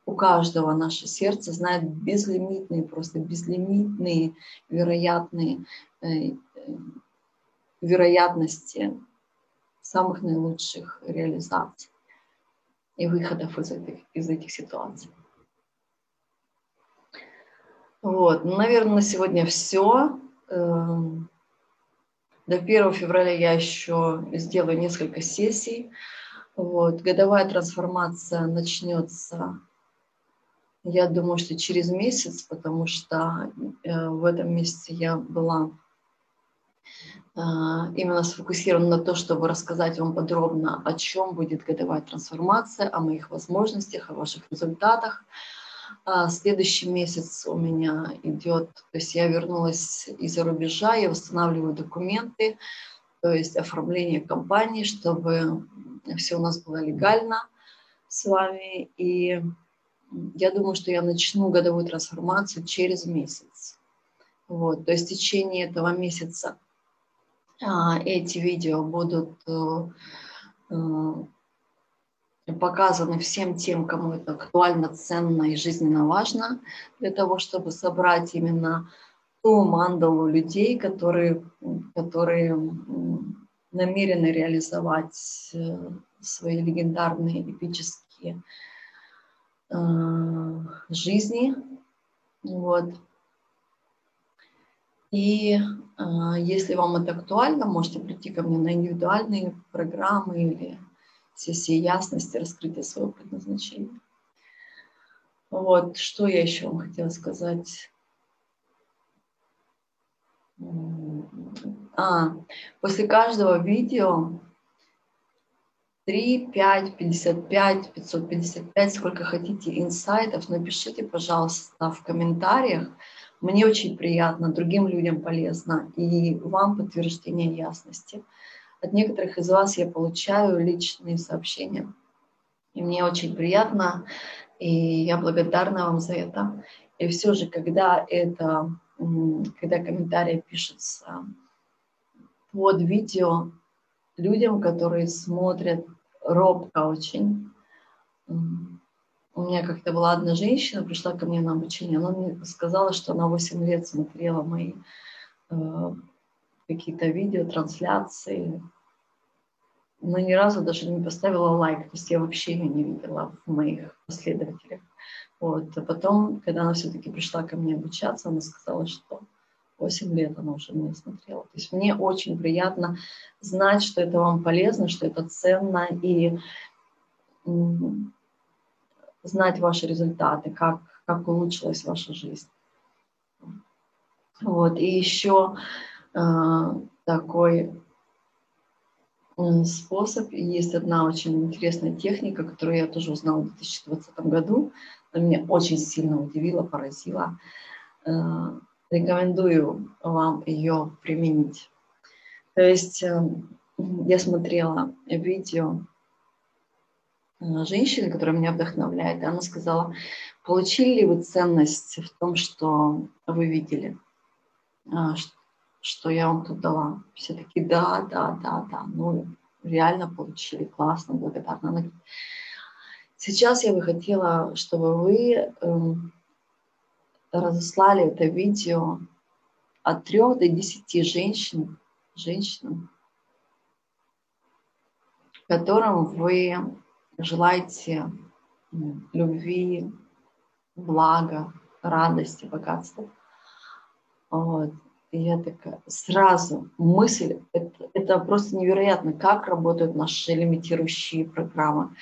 у каждого наше сердце знает безлимитные, просто безлимитные вероятные э, э, вероятности самых наилучших реализаций и выходов из этих, из этих ситуаций. Вот, ну, наверное, на сегодня все. До 1 февраля я еще сделаю несколько сессий. Вот, годовая трансформация начнется, я думаю, что через месяц, потому что э, в этом месяце я была а, именно сфокусирован на то, чтобы рассказать вам подробно, о чем будет годовая трансформация, о моих возможностях, о ваших результатах. А следующий месяц у меня идет, то есть я вернулась из-за рубежа, я восстанавливаю документы, то есть оформление компании, чтобы все у нас было легально с вами. И я думаю, что я начну годовую трансформацию через месяц. Вот, то есть в течение этого месяца а, эти видео будут э, показаны всем тем, кому это актуально, ценно и жизненно важно, для того, чтобы собрать именно ту мандалу людей, которые, которые намерены реализовать э, свои легендарные эпические жизни. Вот. И э, если вам это актуально, можете прийти ко мне на индивидуальные программы или сессии ясности, раскрытия своего предназначения. Вот, что я еще вам хотела сказать. А, после каждого видео 3, 5, 55, 555, сколько хотите инсайтов, напишите, пожалуйста, в комментариях, мне очень приятно, другим людям полезно, и вам подтверждение ясности. От некоторых из вас я получаю личные сообщения, и мне очень приятно, и я благодарна вам за это. И все же, когда это, когда комментарии пишутся под видео людям, которые смотрят робко очень, у меня как-то была одна женщина, пришла ко мне на обучение, она мне сказала, что она 8 лет смотрела мои э, какие-то видео, трансляции, но ни разу даже не поставила лайк, то есть я вообще ее не видела в моих последователях. Вот. А потом, когда она все-таки пришла ко мне обучаться, она сказала, что 8 лет она уже меня смотрела. То есть мне очень приятно знать, что это вам полезно, что это ценно, и знать ваши результаты, как, как улучшилась ваша жизнь. Вот. И еще э, такой способ, есть одна очень интересная техника, которую я тоже узнала в 2020 году, она меня очень сильно удивила, поразила. Э, рекомендую вам ее применить. То есть э, я смотрела видео Э, женщины, которая меня вдохновляет, и она сказала, получили ли вы ценность в том, что вы видели, что я вам тут дала? Все таки да, да, да, да, ну реально получили, классно, благодарна. Сейчас я бы хотела, чтобы вы э, разослали это видео от трех до десяти женщин, женщинам, которым вы желаете любви, блага, радости, богатства. Вот. И я такая, сразу мысль, это, это просто невероятно, как работают наши лимитирующие программы.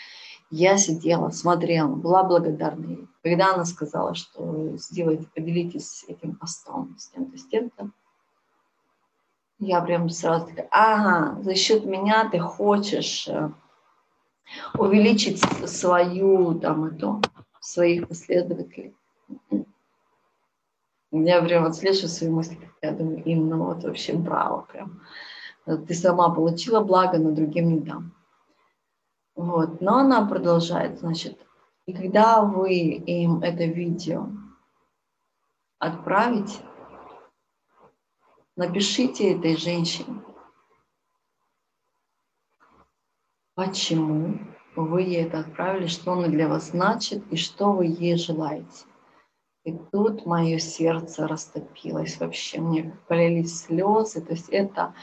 Я сидела, смотрела, была благодарна ей. Когда она сказала, что сделайте, поделитесь этим постом с тем-то, с тем-то, я прям сразу такая, ага, за счет меня ты хочешь э, увеличить свою, там, эту, своих последователей. Я прям вот свои мысли, я думаю, им, ну вот вообще браво прям. Ты сама получила благо, но другим не дам. Вот, но она продолжает, значит, и когда вы им это видео отправите, напишите этой женщине, почему вы ей это отправили, что оно для вас значит и что вы ей желаете. И тут мое сердце растопилось вообще, мне полились слезы, то есть это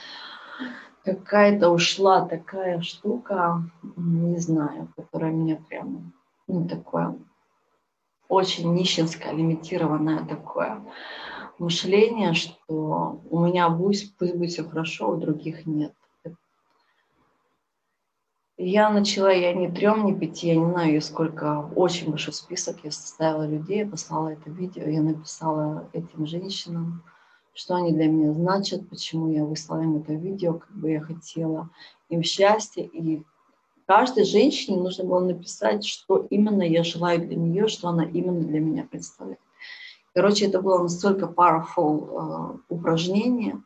какая-то ушла такая штука, не знаю, которая меня прям, ну, такое очень нищенское, лимитированное такое мышление, что у меня пусть, пусть будет все хорошо, у других нет. Я начала, я не трем, не пяти, я не знаю, сколько, очень большой список я составила людей, я послала это видео, я написала этим женщинам, что они для меня значат, почему я выслала им это видео, как бы я хотела им счастья. И каждой женщине нужно было написать, что именно я желаю для нее, что она именно для меня представляет. Короче, это было настолько powerful э, упражнение.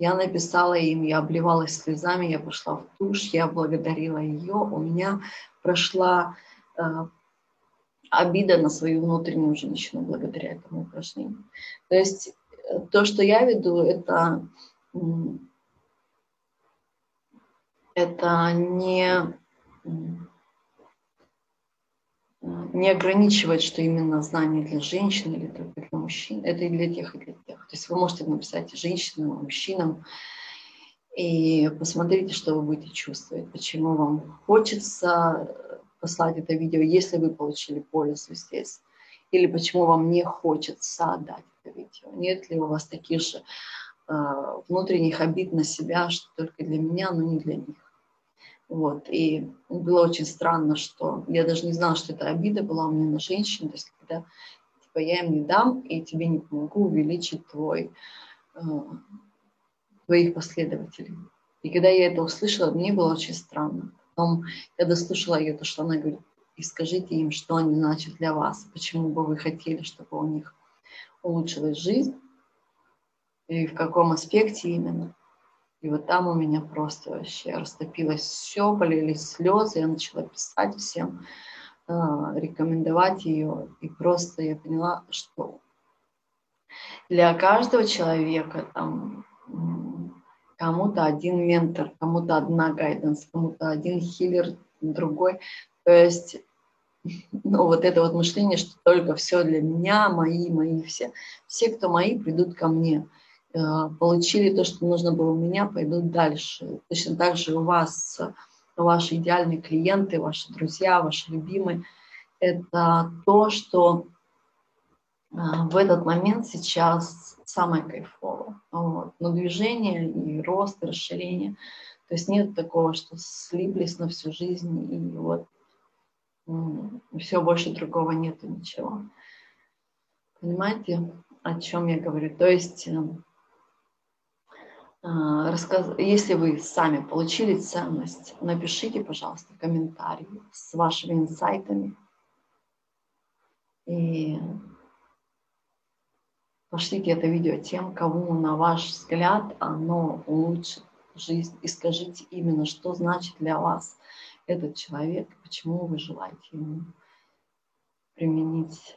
Я написала им, я обливалась слезами, я пошла в душ, я благодарила ее. У меня прошла э, обида на свою внутреннюю женщину благодаря этому упражнению. То есть э, то, что я веду, это, это не, не ограничивает, что именно знание для женщин или только для мужчин. Это и для тех, и для тех. То есть вы можете написать женщинам, мужчинам, и посмотрите, что вы будете чувствовать, почему вам хочется послать это видео, если вы получили пользу здесь, или почему вам не хочется отдать это видео. Нет ли у вас таких же э, внутренних обид на себя, что только для меня, но не для них. Вот. И было очень странно, что я даже не знала, что это обида была у меня на женщин. То есть когда типа, я им не дам и тебе не помогу увеличить твой, э, твоих последователей. И когда я это услышала, мне было очень странно. Потом я дослушала ее, то, что она говорит, и скажите им, что они значат для вас, почему бы вы хотели, чтобы у них улучшилась жизнь, и в каком аспекте именно. И вот там у меня просто вообще растопилось все, полились слезы, я начала писать всем, рекомендовать ее, и просто я поняла, что для каждого человека там кому-то один ментор, кому-то одна гайденс, кому-то один хиллер, другой. То есть, ну, вот это вот мышление, что только все для меня, мои, мои все. Все, кто мои, придут ко мне. Э, получили то, что нужно было у меня, пойдут дальше. Точно так же у вас, ваши идеальные клиенты, ваши друзья, ваши любимые. Это то, что э, в этот момент сейчас самое кайфовое. Вот. Но движение и рост, и расширение. То есть нет такого, что слиплись на всю жизнь и вот все, больше другого нету ничего. Понимаете, о чем я говорю? То есть, э, а, рассказ... если вы сами получили ценность, напишите, пожалуйста, комментарий с вашими инсайтами. И Пошлите это видео тем, кому, на ваш взгляд, оно улучшит жизнь. И скажите именно, что значит для вас этот человек, почему вы желаете ему применить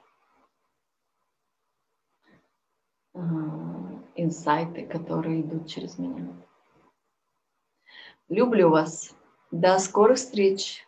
э, инсайты, которые идут через меня. Люблю вас. До скорых встреч!